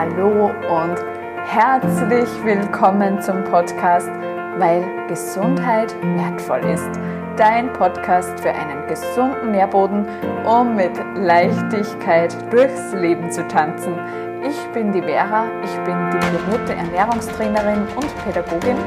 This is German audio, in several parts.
Hallo und herzlich willkommen zum Podcast, weil Gesundheit wertvoll ist. Dein Podcast für einen gesunden Nährboden, um mit Leichtigkeit durchs Leben zu tanzen. Ich bin die Vera, ich bin diplomierte Ernährungstrainerin und Pädagogin.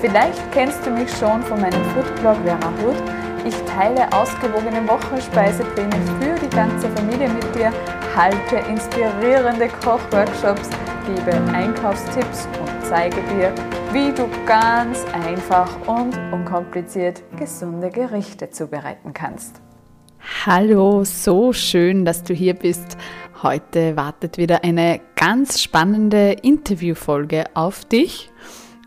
Vielleicht kennst du mich schon von meinem Foodblog Vera Hood. Ich teile ausgewogene Wochenspeisepläne für ganze Familie mit dir, halte inspirierende Kochworkshops, gebe Einkaufstipps und zeige dir, wie du ganz einfach und unkompliziert gesunde Gerichte zubereiten kannst. Hallo, so schön, dass du hier bist. Heute wartet wieder eine ganz spannende Interviewfolge auf dich.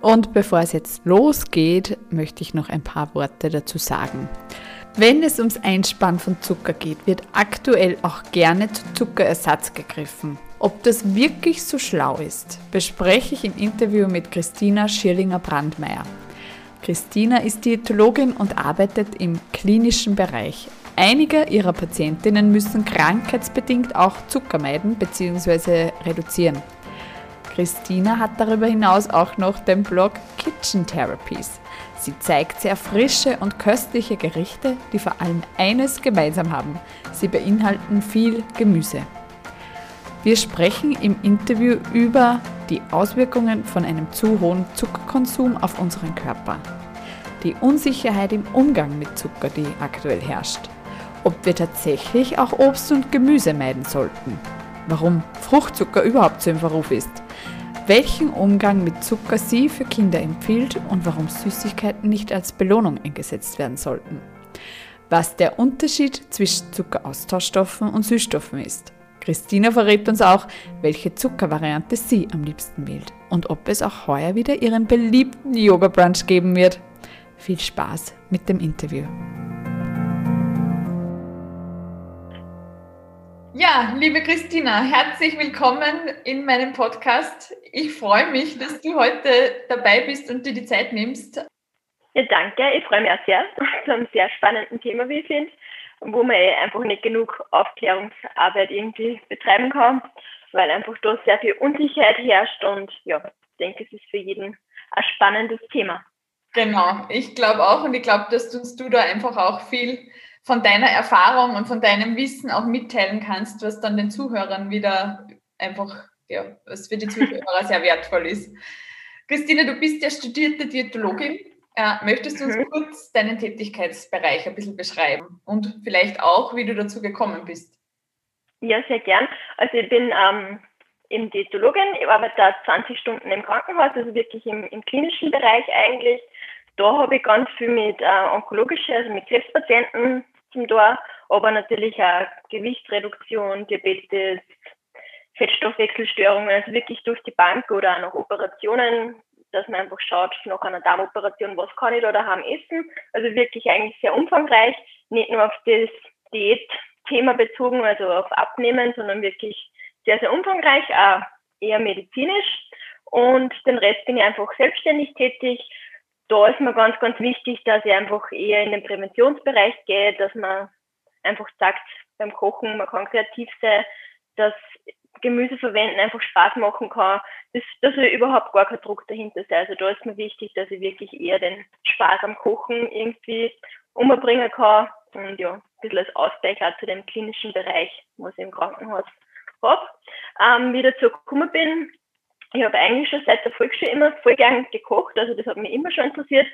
Und bevor es jetzt losgeht, möchte ich noch ein paar Worte dazu sagen. Wenn es ums Einspannen von Zucker geht, wird aktuell auch gerne zu Zuckerersatz gegriffen. Ob das wirklich so schlau ist, bespreche ich im Interview mit Christina Schirlinger-Brandmeier. Christina ist Diätologin und arbeitet im klinischen Bereich. Einige ihrer Patientinnen müssen krankheitsbedingt auch Zucker meiden bzw. reduzieren. Christina hat darüber hinaus auch noch den Blog Kitchen Therapies. Sie zeigt sehr frische und köstliche Gerichte, die vor allem eines gemeinsam haben. Sie beinhalten viel Gemüse. Wir sprechen im Interview über die Auswirkungen von einem zu hohen Zuckerkonsum auf unseren Körper. Die Unsicherheit im Umgang mit Zucker, die aktuell herrscht ob wir tatsächlich auch Obst und Gemüse meiden sollten, warum Fruchtzucker überhaupt so im Verruf ist, welchen Umgang mit Zucker sie für Kinder empfiehlt und warum Süßigkeiten nicht als Belohnung eingesetzt werden sollten, was der Unterschied zwischen Zuckeraustauschstoffen und Süßstoffen ist. Christina verrät uns auch, welche Zuckervariante sie am liebsten wählt und ob es auch heuer wieder ihren beliebten Yoga Brunch geben wird. Viel Spaß mit dem Interview. Ja, liebe Christina, herzlich willkommen in meinem Podcast. Ich freue mich, dass du heute dabei bist und dir die Zeit nimmst. Ja, danke. Ich freue mich auch sehr zu einem sehr spannenden Thema, wie ich finde, wo man eh einfach nicht genug Aufklärungsarbeit irgendwie betreiben kann, weil einfach da sehr viel Unsicherheit herrscht und ja, ich denke, es ist für jeden ein spannendes Thema. Genau, ich glaube auch und ich glaube, dass uns du da einfach auch viel von deiner Erfahrung und von deinem Wissen auch mitteilen kannst, was dann den Zuhörern wieder einfach, ja, was für die Zuhörer sehr wertvoll ist. Christine, du bist ja studierte Diätologin. Äh, möchtest du uns mhm. kurz deinen Tätigkeitsbereich ein bisschen beschreiben und vielleicht auch, wie du dazu gekommen bist? Ja, sehr gern. Also ich bin ähm, eben Diätologin, ich arbeite da 20 Stunden im Krankenhaus, also wirklich im, im klinischen Bereich eigentlich. Da habe ich ganz viel mit äh, onkologischen, also mit Krebspatienten zum Tor, aber natürlich auch Gewichtsreduktion, Diabetes, Fettstoffwechselstörungen, also wirklich durch die Bank oder auch noch Operationen, dass man einfach schaut, nach einer Darmoperation, was kann ich da daheim essen. Also wirklich eigentlich sehr umfangreich, nicht nur auf das Diätthema bezogen, also auf Abnehmen, sondern wirklich sehr, sehr umfangreich, auch eher medizinisch. Und den Rest bin ich einfach selbstständig tätig, da ist mir ganz, ganz wichtig, dass ich einfach eher in den Präventionsbereich gehe, dass man einfach sagt, beim Kochen, man kann kreativ sein, dass Gemüse verwenden einfach Spaß machen kann, dass, dass überhaupt gar kein Druck dahinter sei. Also da ist mir wichtig, dass ich wirklich eher den Spaß am Kochen irgendwie umbringen kann und ja, ein bisschen als Ausgleich auch zu dem klinischen Bereich, was ich im Krankenhaus habe. Ähm, wie ich dazu gekommen bin, ich habe eigentlich schon seit der Volksschule immer voll gern gekocht, also das hat mich immer schon interessiert.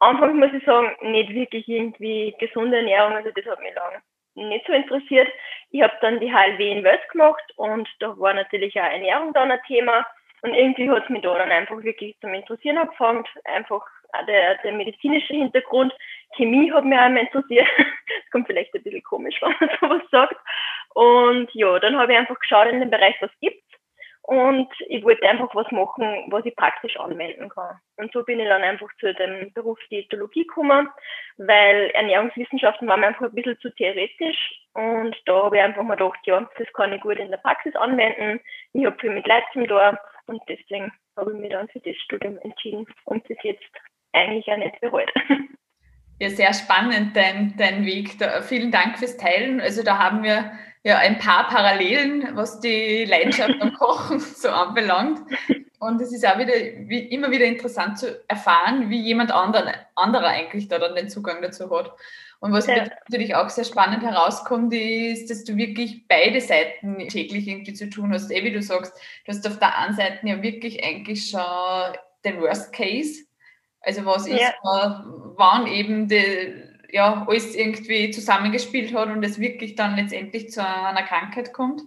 Anfangs muss ich sagen, nicht wirklich irgendwie gesunde Ernährung, also das hat mich lange nicht so interessiert. Ich habe dann die HLW in Wels gemacht und da war natürlich auch Ernährung dann ein Thema. Und irgendwie hat es mich da dann einfach wirklich zum Interessieren angefangen. Einfach auch der, der medizinische Hintergrund. Chemie hat mich auch immer interessiert. Das kommt vielleicht ein bisschen komisch, wenn man sowas sagt. Und ja, dann habe ich einfach geschaut in dem Bereich, was gibt und ich wollte einfach was machen, was ich praktisch anwenden kann. Und so bin ich dann einfach zu dem Beruf Diätologie gekommen, weil Ernährungswissenschaften war mir einfach ein bisschen zu theoretisch. Und da habe ich einfach mal gedacht, ja, das kann ich gut in der Praxis anwenden. Ich habe viel mit Leuten da und deswegen habe ich mich dann für das Studium entschieden und das jetzt eigentlich auch nicht bereut. Ja, sehr spannend, dein, dein Weg. Da, vielen Dank fürs Teilen. Also da haben wir ja ein paar Parallelen, was die Leidenschaft am Kochen so anbelangt. Und es ist auch wieder wie, immer wieder interessant zu erfahren, wie jemand anderen, anderer eigentlich da dann den Zugang dazu hat. Und was ja. natürlich auch sehr spannend herauskommt, ist, dass du wirklich beide Seiten täglich irgendwie zu tun hast. Eh, wie du sagst, du hast auf der einen Seite ja wirklich eigentlich schon den Worst Case. Also was ja. ist, wann eben die, ja, alles irgendwie zusammengespielt hat und es wirklich dann letztendlich zu einer Krankheit kommt.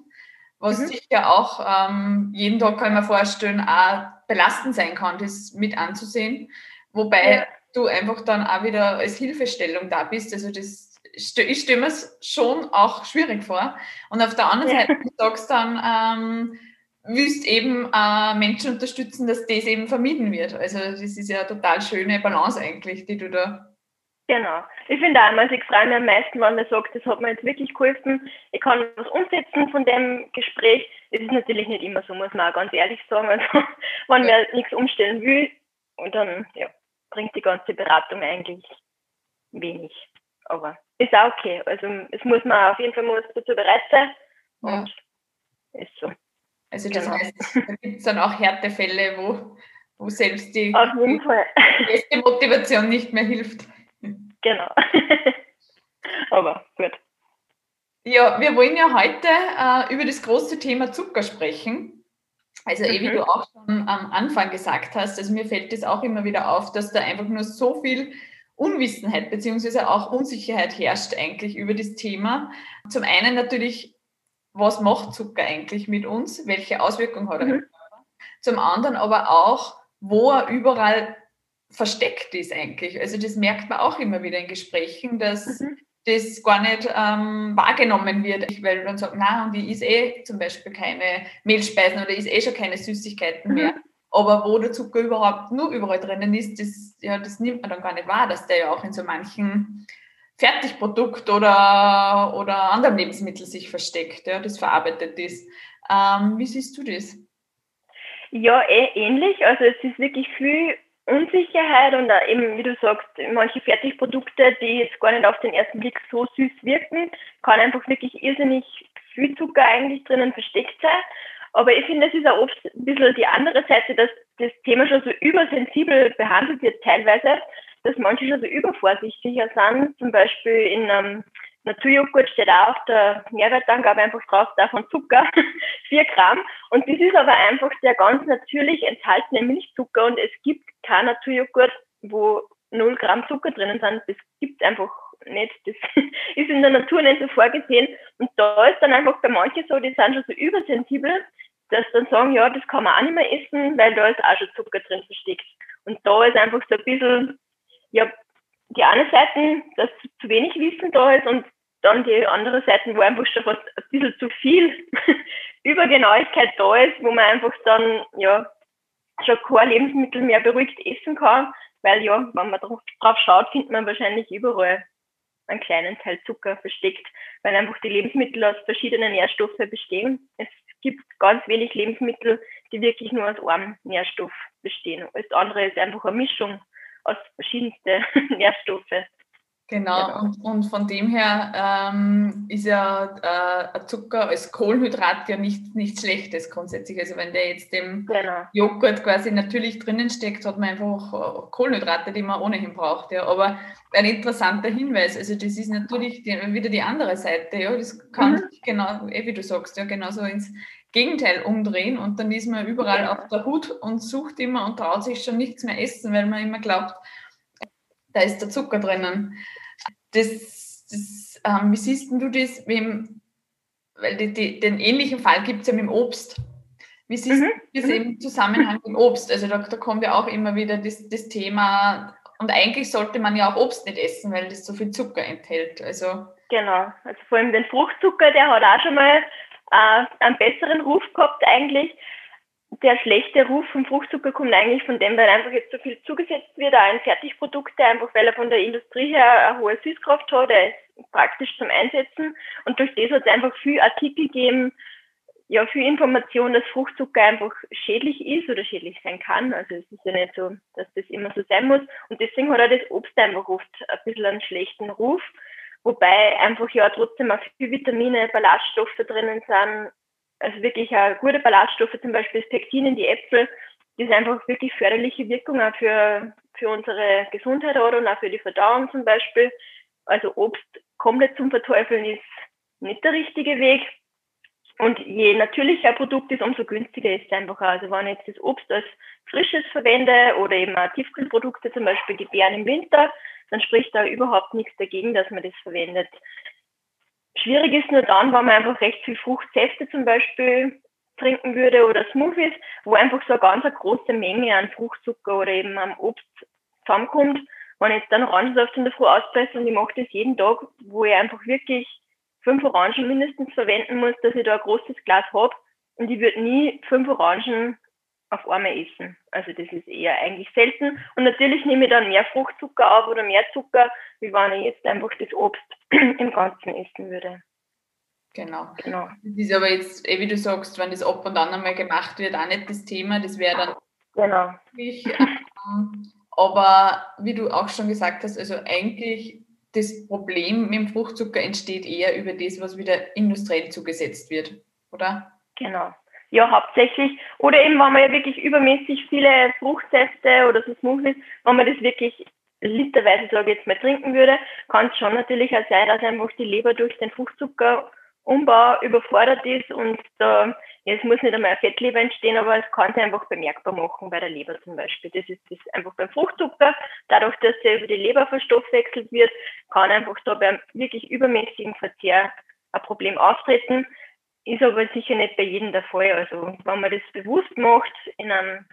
Was mhm. sicher auch ähm, jeden Tag kann ich mir vorstellen, auch belastend sein kann, das mit anzusehen. Wobei ja du einfach dann auch wieder als Hilfestellung da bist. Also das, ich stelle mir es schon auch schwierig vor. Und auf der anderen Seite du sagst dann, ähm, willst eben äh, Menschen unterstützen, dass das eben vermieden wird. Also das ist ja eine total schöne Balance eigentlich, die du da Genau. Ich finde auch, ich freue mich am meisten, wenn man sagt, das hat mir jetzt wirklich geholfen. Ich kann was umsetzen von dem Gespräch. Es ist natürlich nicht immer so, muss man auch ganz ehrlich sagen. Also, wenn ja. man nichts umstellen will, und dann, ja, bringt die ganze Beratung eigentlich wenig. Aber ist auch okay. Also es muss man auf jeden Fall muss dazu bereit sein. Und ja. ist so. Also das genau. heißt, da gibt es dann auch Härtefälle, wo, wo selbst die, die Motivation nicht mehr hilft. Genau. Aber gut. Ja, wir wollen ja heute äh, über das große Thema Zucker sprechen. Also mhm. wie du auch schon am Anfang gesagt hast, also mir fällt das auch immer wieder auf, dass da einfach nur so viel Unwissenheit beziehungsweise auch Unsicherheit herrscht eigentlich über das Thema. Zum einen natürlich, was macht Zucker eigentlich mit uns? Welche Auswirkungen hat er? Mhm. Zum anderen aber auch, wo er überall versteckt ist eigentlich. Also das merkt man auch immer wieder in Gesprächen, dass mhm das gar nicht ähm, wahrgenommen wird, weil dann sagt, na und ich esse eh zum Beispiel keine Mehlspeisen oder esse eh schon keine Süßigkeiten mehr. Mhm. Aber wo der Zucker überhaupt nur überall drinnen ist, das, ja, das nimmt man dann gar nicht wahr, dass der ja auch in so manchen Fertigprodukt oder, oder anderen Lebensmitteln sich versteckt, ja, das verarbeitet ist. Ähm, wie siehst du das? Ja, eh ähnlich. Also es ist wirklich viel Unsicherheit und eben, wie du sagst, manche Fertigprodukte, die jetzt gar nicht auf den ersten Blick so süß wirken, kann einfach wirklich irrsinnig viel Zucker eigentlich drinnen versteckt sein. Aber ich finde, es ist auch oft ein bisschen die andere Seite, dass das Thema schon so übersensibel behandelt wird teilweise, dass manche schon so übervorsichtiger sind. Zum Beispiel in einem Naturjoghurt steht auch auf der Nährwertangabe einfach drauf, davon Zucker, 4 Gramm. Und das ist aber einfach der ganz natürlich enthaltene Milchzucker und es gibt kein Naturjoghurt, wo 0 Gramm Zucker drinnen sind. Das gibt einfach nicht. Das ist in der Natur nicht so vorgesehen. Und da ist dann einfach bei manchen so, die sind schon so übersensibel, dass dann sagen, ja, das kann man auch nicht mehr essen, weil da ist auch schon Zucker drin versteckt. Und da ist einfach so ein bisschen, ja, die eine Seite, dass zu wenig Wissen da ist und dann die andere Seite, wo einfach schon fast ein bisschen zu viel Übergenauigkeit da ist, wo man einfach dann, ja, schon kein Lebensmittel mehr beruhigt essen kann, weil ja, wenn man drauf, schaut, findet man wahrscheinlich überall einen kleinen Teil Zucker versteckt, weil einfach die Lebensmittel aus verschiedenen Nährstoffen bestehen. Es gibt ganz wenig Lebensmittel, die wirklich nur aus einem Nährstoff bestehen. Alles andere ist einfach eine Mischung aus verschiedensten Nährstoffen. Genau, genau. Und, und von dem her ähm, ist ja äh, Zucker als Kohlenhydrat ja nicht, nichts Schlechtes grundsätzlich. Also wenn der jetzt im genau. Joghurt quasi natürlich drinnen steckt, hat man einfach äh, Kohlenhydrate, die man ohnehin braucht. Ja. Aber ein interessanter Hinweis, also das ist natürlich die, wieder die andere Seite. Ja. Das kann mhm. genau, eh, wie du sagst, ja, genauso ins Gegenteil umdrehen und dann ist man überall ja. auf der Hut und sucht immer und traut sich schon nichts mehr essen, weil man immer glaubt, da ist der Zucker drinnen. Das, das ähm, wie siehst du das, wem, weil die, die, den ähnlichen Fall gibt es ja mit dem Obst. Wie siehst mhm. du das mhm. im Zusammenhang mit Obst? Also da, da kommt ja auch immer wieder das, das Thema, und eigentlich sollte man ja auch Obst nicht essen, weil das so viel Zucker enthält. Also genau, also vor allem den Fruchtzucker, der hat auch schon mal äh, einen besseren Ruf gehabt eigentlich der schlechte Ruf vom Fruchtzucker kommt eigentlich von dem, weil einfach jetzt so viel zugesetzt wird, auch in Fertigprodukte, einfach weil er von der Industrie her eine hohe Süßkraft hat, er ist praktisch zum Einsetzen und durch das hat es einfach viel Artikel gegeben, ja, viel Information, dass Fruchtzucker einfach schädlich ist oder schädlich sein kann. Also es ist ja nicht so, dass das immer so sein muss. Und deswegen hat er das Obst einfach oft ein bisschen einen schlechten Ruf wobei einfach ja trotzdem auch viele Vitamine, Ballaststoffe drinnen sind, also wirklich auch gute Ballaststoffe, zum Beispiel das Pektin in die Äpfel, das einfach wirklich förderliche Wirkung auch für, für unsere Gesundheit und auch für die Verdauung zum Beispiel. Also Obst komplett zum Verteufeln ist nicht der richtige Weg. Und je natürlicher ein Produkt ist, umso günstiger ist es einfach. Also wenn ich jetzt das Obst als frisches verwende oder eben auch Tiefkühlprodukte, zum Beispiel die Beeren im Winter, dann spricht da überhaupt nichts dagegen, dass man das verwendet. Schwierig ist nur dann, wenn man einfach recht viel Fruchtsäfte zum Beispiel trinken würde oder Smoothies, wo einfach so eine ganz eine große Menge an Fruchtzucker oder eben am Obst zusammenkommt. Wenn ich jetzt dann Orangensaft in der Früh auspresse und ich mache das jeden Tag, wo ich einfach wirklich fünf Orangen mindestens verwenden muss, dass ich da ein großes Glas habe und ich würde nie fünf Orangen auf einmal essen. Also das ist eher eigentlich selten. Und natürlich nehme ich dann mehr Fruchtzucker auf oder mehr Zucker, wie wenn ich jetzt einfach das Obst im Ganzen essen würde. Genau. genau. Das ist aber jetzt, eh wie du sagst, wenn das ab und an einmal gemacht wird, auch nicht das Thema. Das wäre dann genau. Wirklich, ähm, aber wie du auch schon gesagt hast, also eigentlich das Problem mit dem Fruchtzucker entsteht eher über das, was wieder industriell zugesetzt wird, oder? Genau. Ja, hauptsächlich. Oder eben, wenn man ja wirklich übermäßig viele Fruchtsäfte oder so Smoothies, wenn man das wirklich literweise, sage ich jetzt mal, trinken würde, kann es schon natürlich auch sein, dass einfach die Leber durch den Fruchtzucker Umbau überfordert ist und da, ja, es muss nicht einmal ein Fettleber entstehen, aber es kann sich einfach bemerkbar machen bei der Leber zum Beispiel. Das ist das einfach beim Fruchtzucker. Dadurch, dass der über die Leber verstoffwechselt wird, kann einfach da beim wirklich übermäßigen Verzehr ein Problem auftreten. Ist aber sicher nicht bei jedem der Fall. Also wenn man das bewusst macht, in einem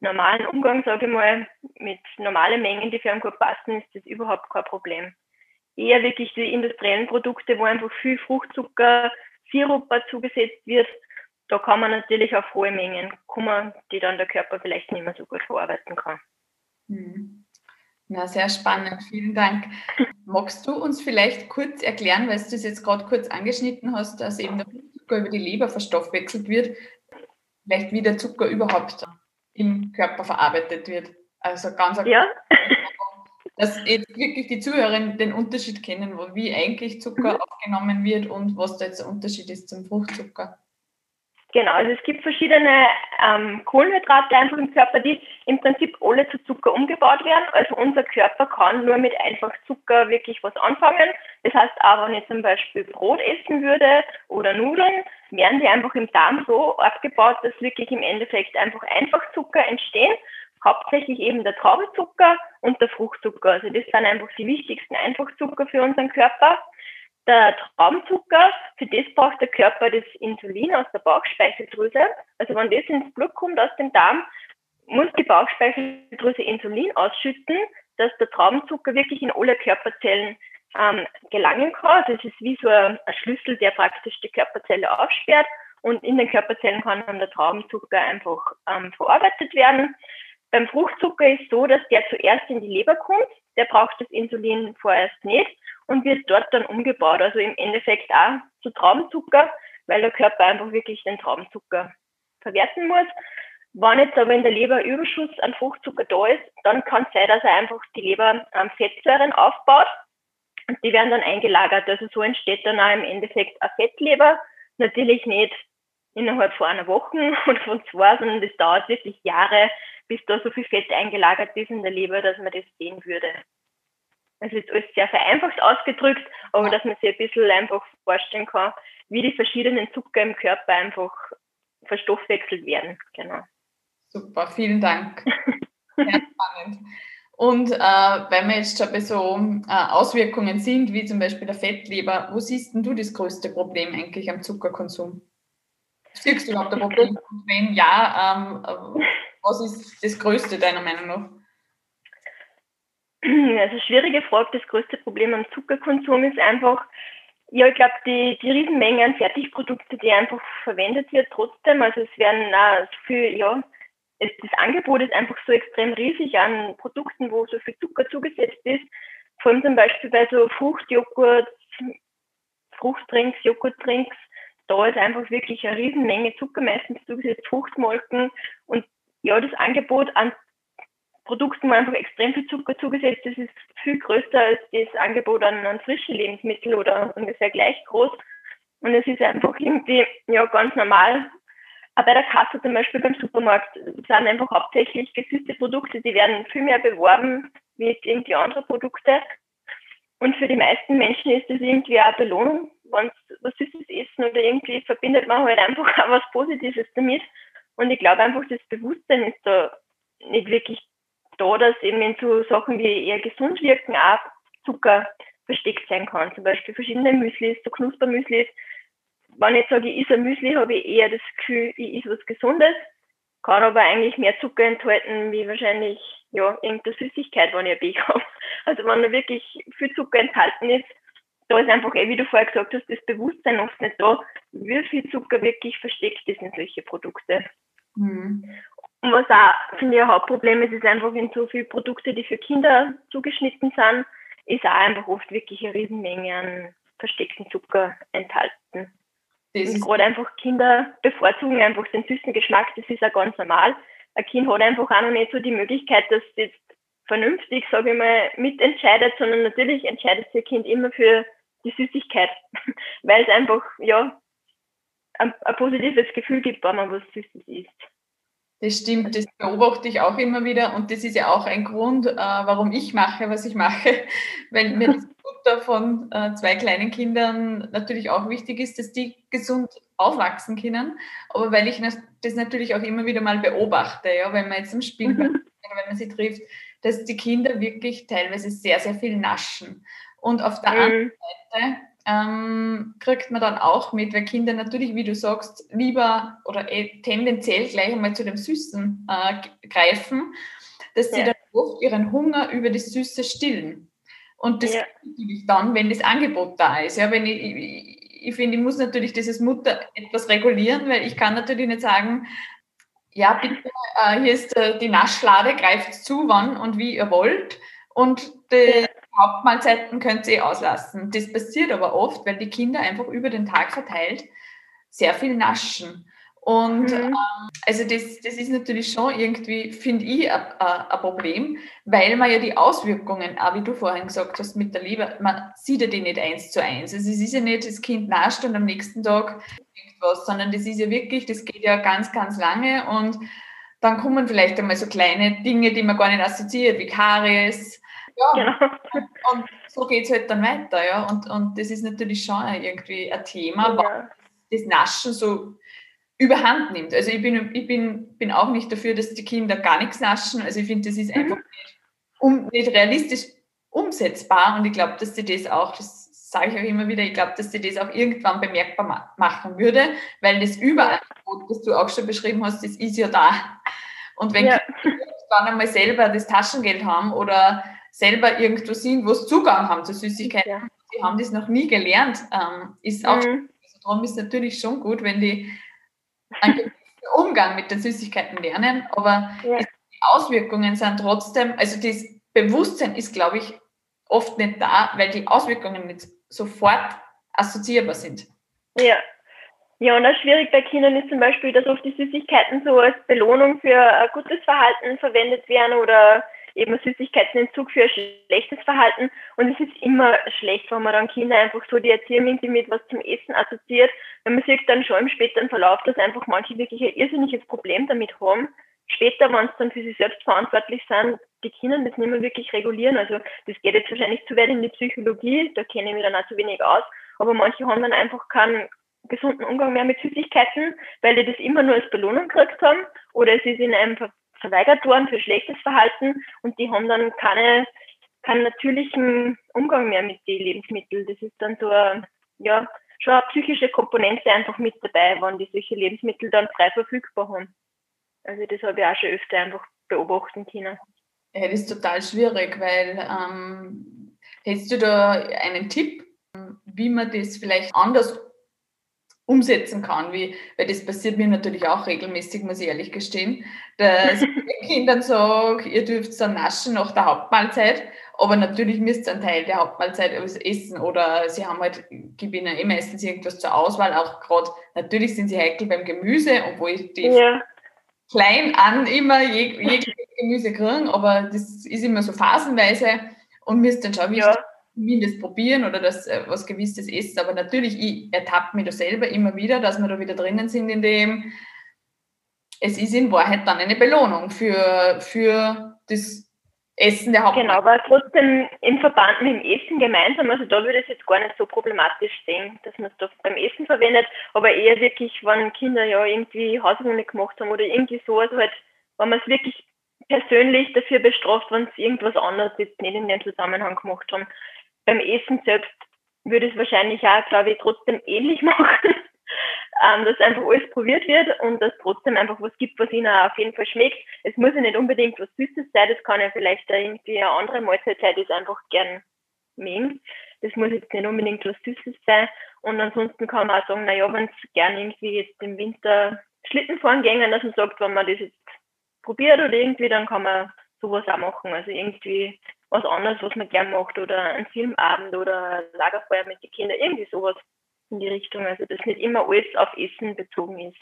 normalen Umgang, sage ich mal, mit normalen Mengen, die für einen gut passen, ist das überhaupt kein Problem eher wirklich die industriellen Produkte, wo einfach viel Fruchtzucker, Sirup zugesetzt wird. Da kann man natürlich auf hohe Mengen kommen, die dann der Körper vielleicht nicht mehr so gut verarbeiten kann. Hm. Na, sehr spannend. Vielen Dank. Magst du uns vielleicht kurz erklären, weil du es jetzt gerade kurz angeschnitten hast, dass eben der Zucker über die Leber verstoffwechselt wird, vielleicht wie der Zucker überhaupt im Körper verarbeitet wird? Also ganz ja dass jetzt wirklich die Zuhörer den Unterschied kennen, wie eigentlich Zucker mhm. aufgenommen wird und was da jetzt der Unterschied ist zum Fruchtzucker. Genau, also es gibt verschiedene ähm, Kohlenhydrate einfach im Körper, die im Prinzip alle zu Zucker umgebaut werden. Also unser Körper kann nur mit einfach Zucker wirklich was anfangen. Das heißt auch, wenn ich zum Beispiel Brot essen würde oder Nudeln, werden die einfach im Darm so abgebaut, dass wirklich im Endeffekt einfach einfach Zucker entstehen hauptsächlich eben der Traubenzucker und der Fruchtzucker. Also das sind einfach die wichtigsten Einfachzucker für unseren Körper. Der Traubenzucker, für das braucht der Körper das Insulin aus der Bauchspeicheldrüse. Also wenn das ins Blut kommt aus dem Darm, muss die Bauchspeicheldrüse Insulin ausschütten, dass der Traubenzucker wirklich in alle Körperzellen ähm, gelangen kann. Das ist wie so ein, ein Schlüssel, der praktisch die Körperzelle aufsperrt und in den Körperzellen kann dann der Traubenzucker einfach ähm, verarbeitet werden. Beim Fruchtzucker ist so, dass der zuerst in die Leber kommt, der braucht das Insulin vorerst nicht und wird dort dann umgebaut. Also im Endeffekt auch zu Traubenzucker, weil der Körper einfach wirklich den Traubenzucker verwerten muss. Wenn jetzt aber in der Leber Überschuss an Fruchtzucker da ist, dann kann es sein, dass er einfach die Leber ähm, Fettsäuren aufbaut und die werden dann eingelagert. Also so entsteht dann auch im Endeffekt eine Fettleber. Natürlich nicht innerhalb von einer Woche oder von zwei, sondern das dauert wirklich Jahre, bis da so viel Fett eingelagert ist in der Leber, dass man das sehen würde. Also jetzt alles sehr vereinfacht ausgedrückt, aber dass man sich ein bisschen einfach vorstellen kann, wie die verschiedenen Zucker im Körper einfach verstoffwechselt werden. Genau. Super, vielen Dank. Sehr spannend. Und äh, weil wir jetzt schon bei so äh, Auswirkungen sind, wie zum Beispiel der Fettleber, wo siehst du das größte Problem eigentlich am Zuckerkonsum? Siehst du überhaupt ein Problem? Und wenn ja, ähm, was ist das Größte deiner Meinung nach? Also schwierige Frage. Das größte Problem am Zuckerkonsum ist einfach, ja, ich glaube, die, die Riesenmenge an Fertigprodukten, die einfach verwendet wird, trotzdem, also es werden auch so viel, ja, es, das Angebot ist einfach so extrem riesig an Produkten, wo so viel Zucker zugesetzt ist. Vor allem zum Beispiel bei so Fruchtjoghurt, Fruchtdrinks, Joghurtdrinks, da ist einfach wirklich eine Riesenmenge Zucker meistens zugesetzt, Fruchtmolken und ja, das Angebot an Produkten, wo einfach extrem viel Zucker zugesetzt ist, ist viel größer als das Angebot an, an frischen Lebensmitteln oder ungefähr gleich groß. Und es ist einfach irgendwie ja ganz normal. Aber bei der Kasse zum Beispiel beim Supermarkt sind einfach hauptsächlich gesüßte Produkte, die werden viel mehr beworben wie irgendwie andere Produkte. Und für die meisten Menschen ist das irgendwie eine Belohnung, wenn sie was Süßes essen oder irgendwie verbindet man halt einfach auch was Positives damit. Und ich glaube einfach, das Bewusstsein ist da nicht wirklich da, dass eben in so Sachen wie eher gesund wirken auch Zucker versteckt sein kann. Zum Beispiel verschiedene Müslis, so Knuspermüslis. Wenn ich sage, ich esse ein Müsli, habe ich eher das Gefühl, ich esse was Gesundes, kann aber eigentlich mehr Zucker enthalten, wie wahrscheinlich ja, irgendeine Süßigkeit, wenn ich ein Baby habe. Also wenn da wirklich viel Zucker enthalten ist, da ist einfach, eh, wie du vorher gesagt hast, das Bewusstsein oft nicht da, wie viel Zucker wirklich versteckt ist in solche Produkte. Mhm. Und was auch, finde ich, ein Hauptproblem ist, ist einfach, wenn so viele Produkte, die für Kinder zugeschnitten sind, ist auch einfach oft wirklich eine Riesenmenge an versteckten Zucker enthalten. Und gerade einfach Kinder bevorzugen einfach den süßen Geschmack, das ist auch ganz normal. Ein Kind hat einfach auch noch nicht so die Möglichkeit, dass es jetzt vernünftig, sage ich mal, mitentscheidet, sondern natürlich entscheidet sich Kind immer für die Süßigkeit, weil es einfach, ja, ein, ein positives Gefühl gibt, wenn man was Süßes isst. Das stimmt, das beobachte ich auch immer wieder und das ist ja auch ein Grund, äh, warum ich mache, was ich mache, weil mir das Futter von äh, zwei kleinen Kindern natürlich auch wichtig ist, dass die gesund aufwachsen können, aber weil ich das natürlich auch immer wieder mal beobachte, ja, wenn man jetzt im Spiel, mhm. wenn man sie trifft, dass die Kinder wirklich teilweise sehr, sehr viel naschen. Und auf der mhm. anderen Seite ähm, kriegt man dann auch mit, weil Kinder natürlich, wie du sagst, lieber oder eh tendenziell gleich einmal zu dem Süßen äh, greifen, dass sie ja. dann oft ihren Hunger über das Süße stillen. Und das ja. natürlich dann, wenn das Angebot da ist. Ja, wenn ich, ich, ich finde, ich muss natürlich dieses Mutter etwas regulieren, weil ich kann natürlich nicht sagen, ja, bitte, äh, hier ist äh, die Naschlade, greift zu, wann und wie ihr wollt. Und die, Hauptmahlzeiten könnt ihr eh auslassen. Das passiert aber oft, weil die Kinder einfach über den Tag verteilt sehr viel naschen. Und mhm. ähm, also das, das ist natürlich schon irgendwie, finde ich, ein Problem, weil man ja die Auswirkungen, auch wie du vorhin gesagt hast, mit der Liebe, man sieht ja die nicht eins zu eins. Also es ist ja nicht, das Kind nascht und am nächsten Tag irgendwas, sondern das ist ja wirklich, das geht ja ganz, ganz lange und dann kommen vielleicht einmal so kleine Dinge, die man gar nicht assoziiert, wie Karies, ja, genau. und so geht es halt dann weiter, ja. Und, und das ist natürlich schon irgendwie ein Thema, ja. das Naschen so überhand nimmt. Also ich bin, ich bin, bin auch nicht dafür, dass die Kinder gar nichts naschen. Also ich finde, das ist einfach mhm. nicht, um, nicht realistisch umsetzbar. Und ich glaube, dass sie das auch, das sage ich auch immer wieder, ich glaube, dass sie das auch irgendwann bemerkbar machen würde, weil das Überangebot, das du auch schon beschrieben hast, das ist ja da. Und wenn ja. Kinder dann einmal selber das Taschengeld haben oder selber irgendwo sind, wo sie Zugang haben zu Süßigkeiten. Ja. Die haben das noch nie gelernt. Ähm, ist auch, mhm. also darum ist natürlich schon gut, wenn die einen Umgang mit den Süßigkeiten lernen, aber ja. die Auswirkungen sind trotzdem, also das Bewusstsein ist, glaube ich, oft nicht da, weil die Auswirkungen nicht sofort assoziierbar sind. Ja. Ja, und auch schwierig bei Kindern ist zum Beispiel, dass oft die Süßigkeiten so als Belohnung für ein gutes Verhalten verwendet werden oder eben Süßigkeitenentzug für ein schlechtes Verhalten. Und es ist immer schlecht, wenn man dann Kinder einfach so die Erziehung irgendwie mit was zum Essen assoziiert. Weil man sieht dann schon im späteren Verlauf, dass einfach manche wirklich ein irrsinniges Problem damit haben. Später, wenn sie dann für sich selbst verantwortlich sind, die Kinder das nicht mehr wirklich regulieren. Also das geht jetzt wahrscheinlich zu weit in die Psychologie, da kenne ich mich dann auch zu wenig aus. Aber manche haben dann einfach keinen gesunden Umgang mehr mit Süßigkeiten, weil die das immer nur als Belohnung gekriegt haben oder es ist ihnen einfach verweigert worden für schlechtes Verhalten und die haben dann keine, keinen natürlichen Umgang mehr mit den Lebensmitteln. Das ist dann so eine, ja, schon eine psychische Komponente einfach mit dabei, wenn die solche Lebensmittel dann frei verfügbar haben. Also das habe ich auch schon öfter einfach beobachten können. Ja, das ist total schwierig, weil ähm, hättest du da einen Tipp, wie man das vielleicht anders umsetzen kann, wie, weil das passiert mir natürlich auch regelmäßig, muss ich ehrlich gestehen, dass ich Kindern sage, ihr dürft dann naschen nach der Hauptmahlzeit, aber natürlich müsst ihr einen Teil der Hauptmahlzeit essen oder sie haben halt, gebe ihnen eh meistens irgendwas zur Auswahl, auch gerade, natürlich sind sie heikel beim Gemüse, obwohl ich die ja. klein an immer jegliche Gemüse kriegen, aber das ist immer so phasenweise und mir ist dann schon wichtig, ja. Zumindest probieren oder das äh, was Gewisses essen. Aber natürlich, ich ertappe mich da selber immer wieder, dass wir da wieder drinnen sind in dem, es ist in Wahrheit dann eine Belohnung für, für das Essen der Hauptmahlzeit. Genau, aber trotzdem im Verband mit dem Essen gemeinsam, also da würde ich es jetzt gar nicht so problematisch sehen, dass man es doch beim Essen verwendet, aber eher wirklich, wenn Kinder ja irgendwie Hausaufgaben gemacht haben oder irgendwie so, also halt, wenn man es wirklich persönlich dafür bestraft, wenn sie irgendwas anderes jetzt nicht in dem Zusammenhang gemacht haben. Beim Essen selbst würde es wahrscheinlich auch, glaube ich, trotzdem ähnlich machen, ähm, dass einfach alles probiert wird und dass trotzdem einfach was gibt, was ihnen auf jeden Fall schmeckt. Es muss ja nicht unbedingt was Süßes sein, das kann ja vielleicht irgendwie eine andere Mahlzeit sein, die es einfach gern mögen. Das muss jetzt nicht unbedingt was Süßes sein. Und ansonsten kann man auch sagen, naja, wenn es gern irgendwie jetzt im Winter Schlitten fahren gehen, dass man sagt, wenn man das jetzt probiert oder irgendwie, dann kann man sowas auch machen. Also irgendwie was anderes, was man gern macht oder ein Filmabend oder Lagerfeuer mit den Kindern, irgendwie sowas in die Richtung. Also dass nicht immer alles auf Essen bezogen ist.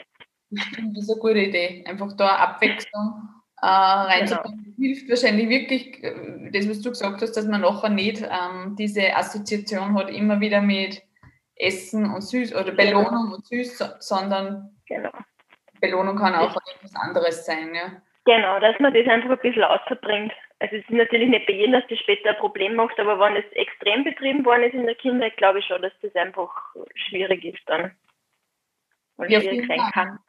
Das ist eine gute Idee. Einfach da Abwechslung äh, reinzubringen. Genau. Hilft wahrscheinlich wirklich, äh, das, was du gesagt hast, dass man nachher nicht ähm, diese Assoziation hat, immer wieder mit Essen und Süß oder genau. Belohnung genau. und Süß, sondern genau. Belohnung kann auch etwas anderes sein. Ja. Genau, dass man das einfach ein bisschen außerbringt. Also es ist natürlich nicht bei jedem, dass das später ein Problem macht, aber wenn es extrem betrieben worden ist in der Kindheit, glaube ich schon, dass das einfach schwierig ist dann. Und ja, schwierig sein kann.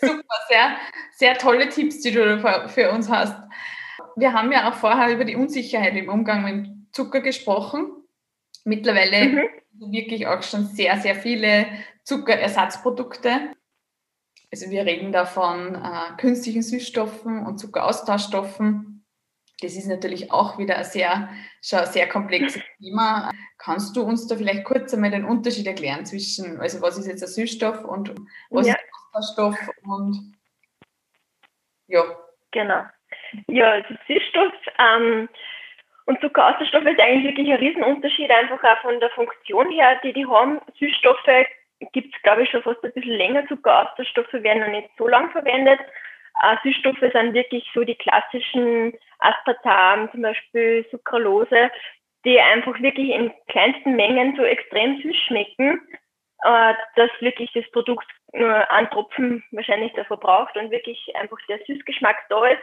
Super, sehr, sehr tolle Tipps, die du für uns hast. Wir haben ja auch vorher über die Unsicherheit im Umgang mit Zucker gesprochen. Mittlerweile mhm. wirklich auch schon sehr, sehr viele Zuckerersatzprodukte. Also wir reden da von äh, künstlichen Süßstoffen und Zuckeraustauschstoffen. Das ist natürlich auch wieder ein sehr, schon ein sehr komplexes Thema. Kannst du uns da vielleicht kurz einmal den Unterschied erklären zwischen, also was ist jetzt ein Süßstoff und was ja. ist ein Austauschstoff und ja. Genau. Ja, also Süßstoff ähm, und Zuckeraustauschstoff ist eigentlich wirklich ein Riesenunterschied, einfach auch von der Funktion her, die die haben. Süßstoffe gibt es, glaube ich, schon fast ein bisschen länger. Zuckeraustauschstoffe werden noch nicht so lang verwendet. Süßstoffe sind wirklich so die klassischen Aspartam, zum Beispiel Sucralose, die einfach wirklich in kleinsten Mengen so extrem süß schmecken, äh, dass wirklich das Produkt nur einen Tropfen wahrscheinlich davor braucht und wirklich einfach der Süßgeschmack da ist.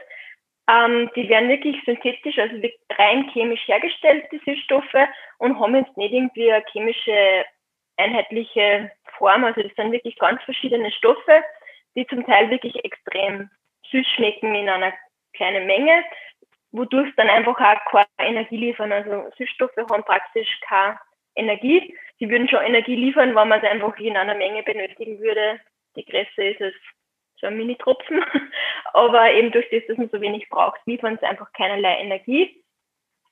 Ähm, die werden wirklich synthetisch, also rein chemisch hergestellt, die Süßstoffe, und haben jetzt nicht irgendwie eine chemische einheitliche Form. Also das sind wirklich ganz verschiedene Stoffe, die zum Teil wirklich extrem süß schmecken in einer kleinen Menge, wodurch dann einfach auch keine Energie liefern. Also Süßstoffe haben praktisch keine Energie. Sie würden schon Energie liefern, wenn man es einfach in einer Menge benötigen würde. Die Größe ist es so ein Mini-Tropfen. Aber eben durch das, dass man so wenig braucht, liefern sie einfach keinerlei Energie.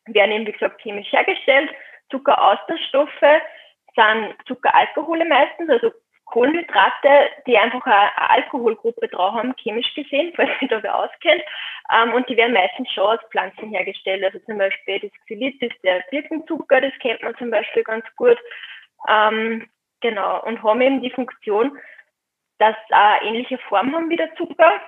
Werden eben, wie gesagt, chemisch hergestellt. Zuckeraustauschstoffe sind Zuckeralkohole meistens, also Kohlenhydrate, die einfach eine, Alkoholgruppe drauf haben, chemisch gesehen, falls sich da wer auskennt. Ähm, und die werden meistens schon aus Pflanzen hergestellt. Also zum Beispiel das Xylit ist der Birkenzucker, das kennt man zum Beispiel ganz gut. Ähm, genau, und haben eben die Funktion, dass sie eine ähnliche Form haben wie der Zucker.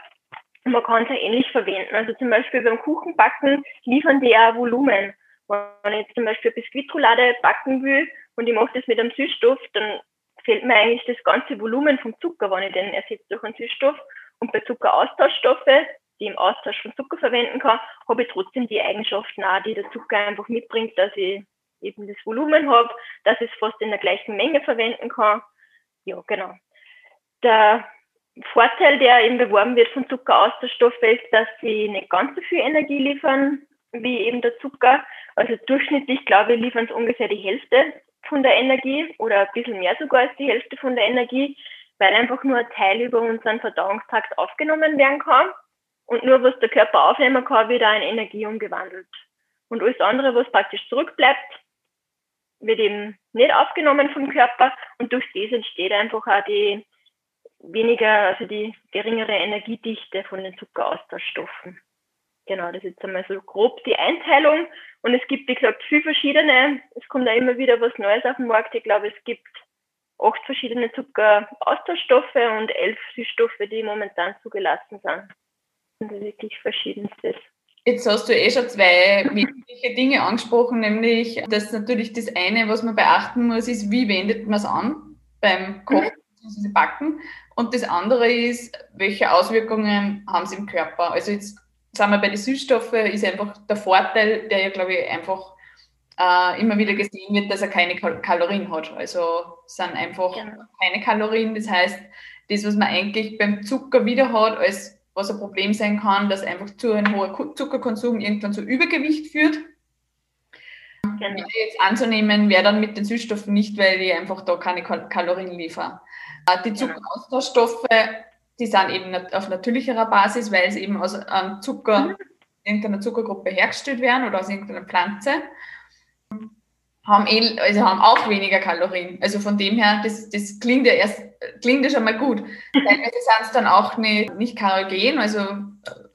Man kann es auch ähnlich verwenden. Also zum Beispiel beim Kuchenbacken liefern die auch Volumen. Wenn ich jetzt zum Beispiel Biskuitroulade backen will, und ich mache das mit einem Süßstoff, dann fehlt mir eigentlich das ganze Volumen vom Zucker, wenn ich den ersetze durch einen Süßstoff. Und bei Zuckeraustauschstoffe, die ich im Austausch von Zucker verwenden kann, habe ich trotzdem die Eigenschaften auch, die der Zucker einfach mitbringt, dass ich eben das Volumen habe, dass ich es fast in der gleichen Menge verwenden kann. Ja, genau. Der Vorteil, der eben beworben wird von Zuckeraustauschstoffen, ist, dass sie nicht ganz so viel Energie liefern wie eben der Zucker. Also durchschnittlich, glaube ich, liefern es ungefähr die Hälfte von der Energie oder ein bisschen mehr sogar als die Hälfte von der Energie, weil einfach nur ein Teil über unseren Verdauungstrakt aufgenommen werden kann und nur was der Körper aufnehmen kann, wird auch in Energie umgewandelt. Und alles andere, was praktisch zurückbleibt, wird eben nicht aufgenommen vom Körper und durch das entsteht einfach auch die weniger, also die geringere Energiedichte von den Zuckeraustauschstoffen. Genau, das ist jetzt einmal so grob die Einteilung. Und es gibt, wie gesagt, viele verschiedene. Es kommt auch immer wieder was Neues auf den Markt. Ich glaube, es gibt acht verschiedene Zuckeraustauschstoffe und elf Süßstoffe, die momentan zugelassen sind. Und das ist wirklich verschiedenstes. Jetzt hast du eh schon zwei wesentliche Dinge angesprochen, nämlich, dass natürlich das eine, was man beachten muss, ist, wie wendet man es an beim Kochen bzw. Backen. Und das andere ist, welche Auswirkungen haben sie im Körper. Also jetzt sagen wir bei den Süßstoffen, ist einfach der Vorteil, der ja, glaube ich, einfach äh, immer wieder gesehen wird, dass er keine Kalorien hat. Also sind einfach genau. keine Kalorien. Das heißt, das, was man eigentlich beim Zucker wieder hat, als was ein Problem sein kann, dass einfach zu ein hoher Zuckerkonsum irgendwann zu Übergewicht führt. Genau. Jetzt anzunehmen wäre dann mit den Süßstoffen nicht, weil die einfach da keine Kalorien liefern. Äh, die genau. Zuckeraustauschstoffe, die sind eben auf natürlicherer Basis, weil sie eben aus einem Zucker, mhm. irgendeiner Zuckergruppe hergestellt werden oder aus irgendeiner Pflanze haben, eh, also haben auch weniger Kalorien. Also von dem her, das, das klingt ja erst, klingt ja schon mal gut. Teilweise sind es dann auch nicht, nicht karogen, also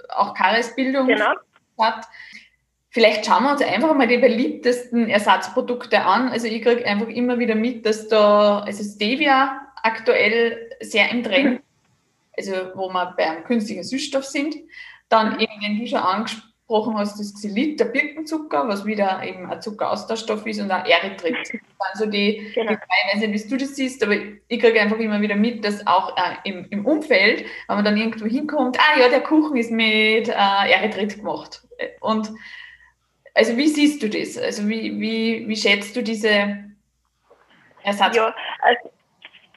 auch Karesbildung genau. hat. Vielleicht schauen wir uns einfach mal die beliebtesten Ersatzprodukte an. Also ich kriege einfach immer wieder mit, dass da, also Stevia aktuell sehr im Trend, also wo wir beim künstlichen Süßstoff sind. Dann mhm. eben, den du schon angesprochen hast, das Xylit, der Birkenzucker, was wieder eben ein Zuckeraustauschstoff ist und auch Erythrit. Also die, genau. die drei, weiß nicht, wie du das siehst, aber ich kriege einfach immer wieder mit, dass auch äh, im, im Umfeld, wenn man dann irgendwo hinkommt, ah ja, der Kuchen ist mit äh, Erythrit gemacht. Und also wie siehst du das? Also wie, wie, wie schätzt du diese Ersatz? Ja, also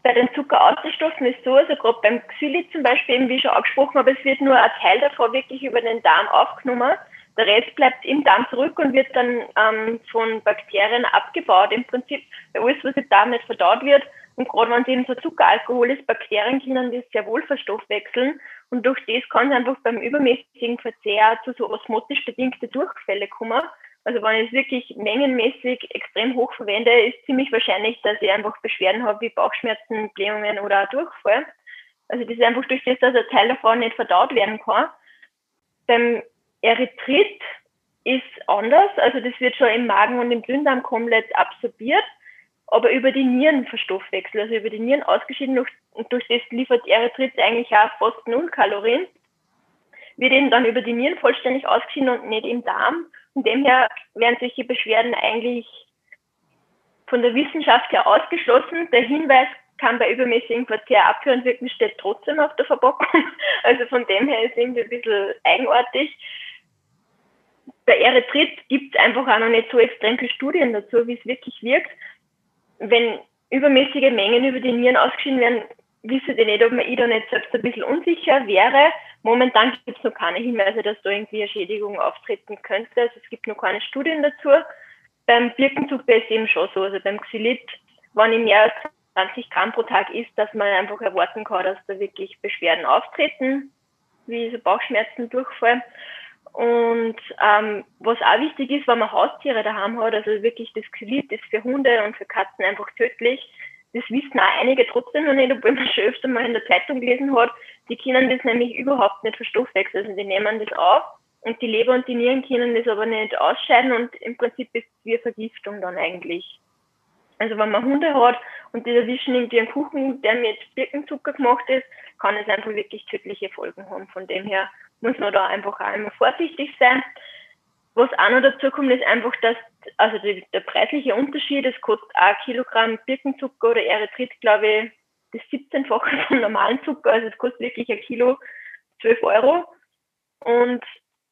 bei den Zuckeraustauschstoffen ist so, also gerade beim Xylit zum Beispiel, eben wie schon angesprochen habe, es wird nur ein Teil davon wirklich über den Darm aufgenommen. Der Rest bleibt im Darm zurück und wird dann ähm, von Bakterien abgebaut. Im Prinzip, bei alles, was im Darm nicht verdaut wird. Und gerade wenn es eben so Zuckeralkohol ist, Bakterien können das sehr wohl verstoffwechseln. Und durch das kann es einfach beim übermäßigen Verzehr zu so osmotisch bedingten Durchfälle kommen. Also wenn ich es wirklich mengenmäßig extrem hoch verwende, ist ziemlich wahrscheinlich, dass ich einfach Beschwerden habe wie Bauchschmerzen, Blähungen oder Durchfall. Also das ist einfach durch das, dass ein Teil davon nicht verdaut werden kann. Beim Erythrit ist anders, also das wird schon im Magen und im Dünndarm komplett absorbiert, aber über die Nieren verstoffwechselt, also über die Nieren ausgeschieden und durch das liefert Erythrit eigentlich auch fast null Kalorien, wird eben dann über die Nieren vollständig ausgeschieden und nicht im Darm von dem her werden solche Beschwerden eigentlich von der Wissenschaft her ausgeschlossen. Der Hinweis kann bei übermäßigem Verzehr abhören wirken, steht trotzdem auf der Verpackung. Also von dem her ist irgendwie ein bisschen eigenartig. Bei Erythrit gibt es einfach auch noch nicht so extrem viele Studien dazu, wie es wirklich wirkt. Wenn übermäßige Mengen über die Nieren ausgeschieden werden, wisse ich nicht, ob ich da nicht selbst ein bisschen unsicher wäre. Momentan gibt es noch keine Hinweise, dass da irgendwie eine Schädigung auftreten könnte. Also es gibt noch keine Studien dazu. Beim Birkenzucker ist es eben schon so. Also beim Xylit, wenn ich mehr als 20 Gramm pro Tag isst, dass man einfach erwarten kann, dass da wirklich Beschwerden auftreten, wie so Bauchschmerzen, Durchfall. Und ähm, was auch wichtig ist, wenn man Haustiere daheim hat, also wirklich das Xylit ist für Hunde und für Katzen einfach tödlich das wissen auch einige trotzdem noch nicht, obwohl man schon öfter mal in der Zeitung gelesen hat. Die können das nämlich überhaupt nicht verstoffwechseln. Also die nehmen das auf und die Leber und die Nieren können das aber nicht ausscheiden und im Prinzip ist es wie eine Vergiftung dann eigentlich. Also wenn man Hunde hat und die erwischen irgendwie einen Kuchen, der mit Birkenzucker gemacht ist, kann es einfach wirklich tödliche Folgen haben. Von dem her muss man da einfach auch immer vorsichtig sein. Was auch noch dazu kommt, ist einfach, dass also die, der preisliche Unterschied, es kostet ein Kilogramm Birkenzucker oder Erythrit, glaube ich, das 17-fache vom normalen Zucker. Also es kostet wirklich ein Kilo 12 Euro. Und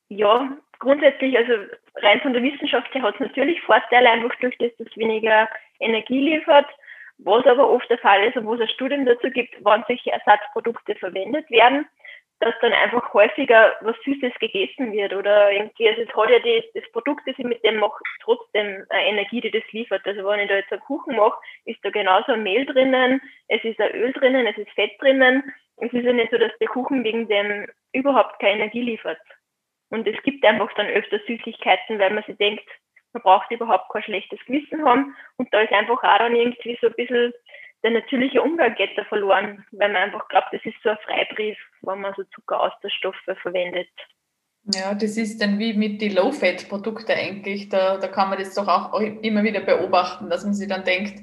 ja, grundsätzlich, also rein von der Wissenschaft her hat es natürlich Vorteile, einfach durch das es weniger Energie liefert. Was aber oft der Fall ist und wo es Studien dazu gibt, wann solche Ersatzprodukte verwendet werden, dass dann einfach häufiger was Süßes gegessen wird oder irgendwie, also es hat ja die, das Produkt, das ich mit dem mache, trotzdem eine Energie, die das liefert. Also wenn ich da jetzt einen Kuchen mache, ist da genauso ein Mehl drinnen, es ist ein Öl drinnen, es ist Fett drinnen. Es ist ja nicht so, dass der Kuchen wegen dem überhaupt keine Energie liefert. Und es gibt einfach dann öfter Süßigkeiten, weil man sich denkt, man braucht überhaupt kein schlechtes Gewissen haben. Und da ist einfach auch dann irgendwie so ein bisschen der natürliche Umgang geht da verloren, weil man einfach glaubt, das ist so ein Freibrief, wenn man so Zuckeraustauschstoffe verwendet. Ja, das ist dann wie mit den Low-Fat-Produkten eigentlich. Da, da kann man das doch auch immer wieder beobachten, dass man sich dann denkt,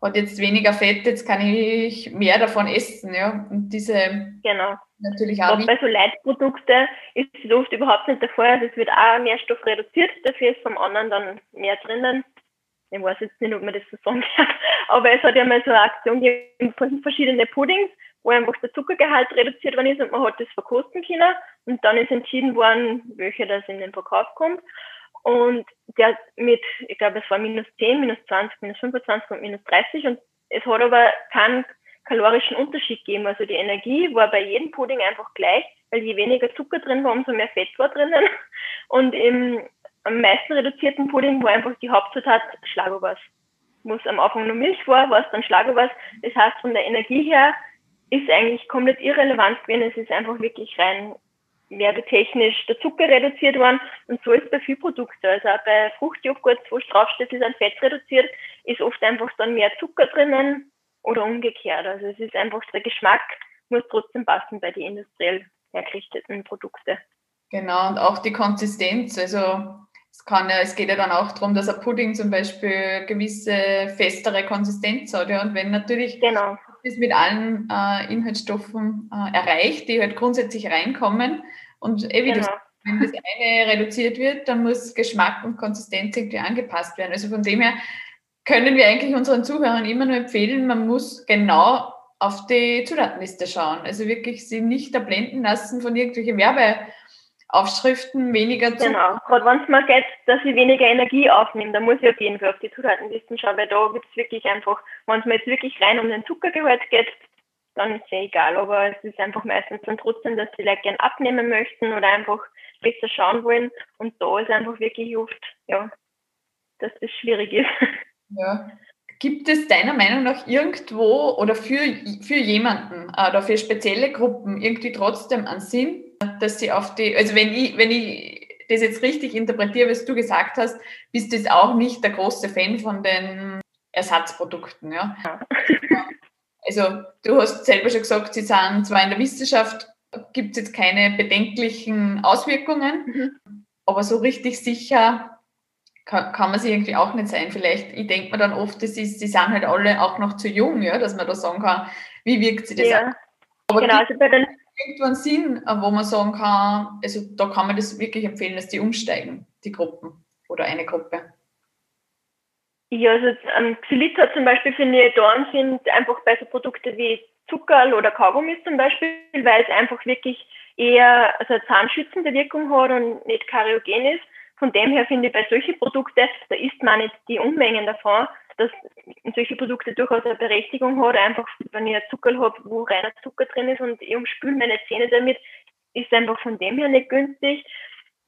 hat jetzt weniger Fett, jetzt kann ich mehr davon essen. Ja? Und diese genau. natürlich auch. bei so Leitprodukte ist es oft überhaupt nicht der Fall. Also es wird auch Nährstoff reduziert, dafür ist vom anderen dann mehr drinnen. Ich weiß jetzt nicht, ob man das so sagen kann, aber es hat ja mal so eine Aktion gegeben von verschiedenen Puddings, wo einfach der Zuckergehalt reduziert worden ist und man hat das verkosten können und dann ist entschieden worden, welcher das in den Verkauf kommt. Und der mit, ich glaube, es war minus 10, minus 20, minus 25 und minus 30 und es hat aber keinen kalorischen Unterschied gegeben. Also die Energie war bei jedem Pudding einfach gleich, weil je weniger Zucker drin war, umso mehr Fett war drinnen. Und im am meisten reduzierten Pudding war einfach die Hauptzutat Schlagobers. Wo es am Anfang nur Milch war es dann Schlagobers. Das heißt, von der Energie her ist eigentlich komplett irrelevant gewesen. Es ist einfach wirklich rein werbetechnisch der Zucker reduziert worden. Und so ist bei vielen Produkten. Also auch bei Fruchtjoghurt, wo draufsteht, ist ein Fett reduziert, ist oft einfach dann mehr Zucker drinnen oder umgekehrt. Also es ist einfach der Geschmack muss trotzdem passen bei den industriell hergerichteten Produkten. Genau, und auch die Konsistenz. Also es, kann ja, es geht ja dann auch darum, dass ein Pudding zum Beispiel gewisse festere Konsistenz hat. Ja. Und wenn natürlich genau. das mit allen äh, Inhaltsstoffen äh, erreicht, die halt grundsätzlich reinkommen und eh wie genau. wenn das eine reduziert wird, dann muss Geschmack und Konsistenz irgendwie angepasst werden. Also von dem her können wir eigentlich unseren Zuhörern immer nur empfehlen, man muss genau auf die Zutatenliste schauen. Also wirklich sie nicht da blenden lassen von irgendwelchen Werbe Aufschriften weniger zu. Genau, gerade wenn es mal geht, dass ich weniger Energie aufnehme, dann muss ich auf jeden Fall auf die Zutatenlisten schauen, weil da gibt es wirklich einfach, wenn es mir jetzt wirklich rein um den Zuckergehalt geht, dann ist es ja egal, aber es ist einfach meistens dann trotzdem, dass die Leute gern abnehmen möchten oder einfach besser schauen wollen und da ist einfach wirklich oft, ja, dass das schwierig ist. Ja. Gibt es deiner Meinung nach irgendwo oder für, für jemanden äh, oder für spezielle Gruppen irgendwie trotzdem einen Sinn, dass sie auf die, also wenn ich, wenn ich das jetzt richtig interpretiere, was du gesagt hast, bist du jetzt auch nicht der große Fan von den Ersatzprodukten, ja? Also du hast selber schon gesagt, sie sind zwar in der Wissenschaft, gibt es jetzt keine bedenklichen Auswirkungen, mhm. aber so richtig sicher kann, kann, man sich irgendwie auch nicht sein. Vielleicht, ich denke mir dann oft, das ist, die sind halt alle auch noch zu jung, ja, dass man da sagen kann, wie wirkt sich das ja. Aber genau, also bei den irgendwann Sinn, äh, wo man sagen kann, also da kann man das wirklich empfehlen, dass die umsteigen, die Gruppen oder eine Gruppe? Ja, also ähm, Xylit hat zum Beispiel, ich, da sind einfach bei so Produkten wie Zuckerl oder Kaugummis zum Beispiel, weil es einfach wirklich eher also eine zahnschützende Wirkung hat und nicht kariogen ist. Von dem her finde ich bei solchen Produkten, da isst man nicht die Unmengen davon, dass solche Produkte durchaus eine Berechtigung hat. Einfach, wenn ich ein Zuckerl habe, wo reiner Zucker drin ist und ich umspüle meine Zähne damit, ist einfach von dem her nicht günstig.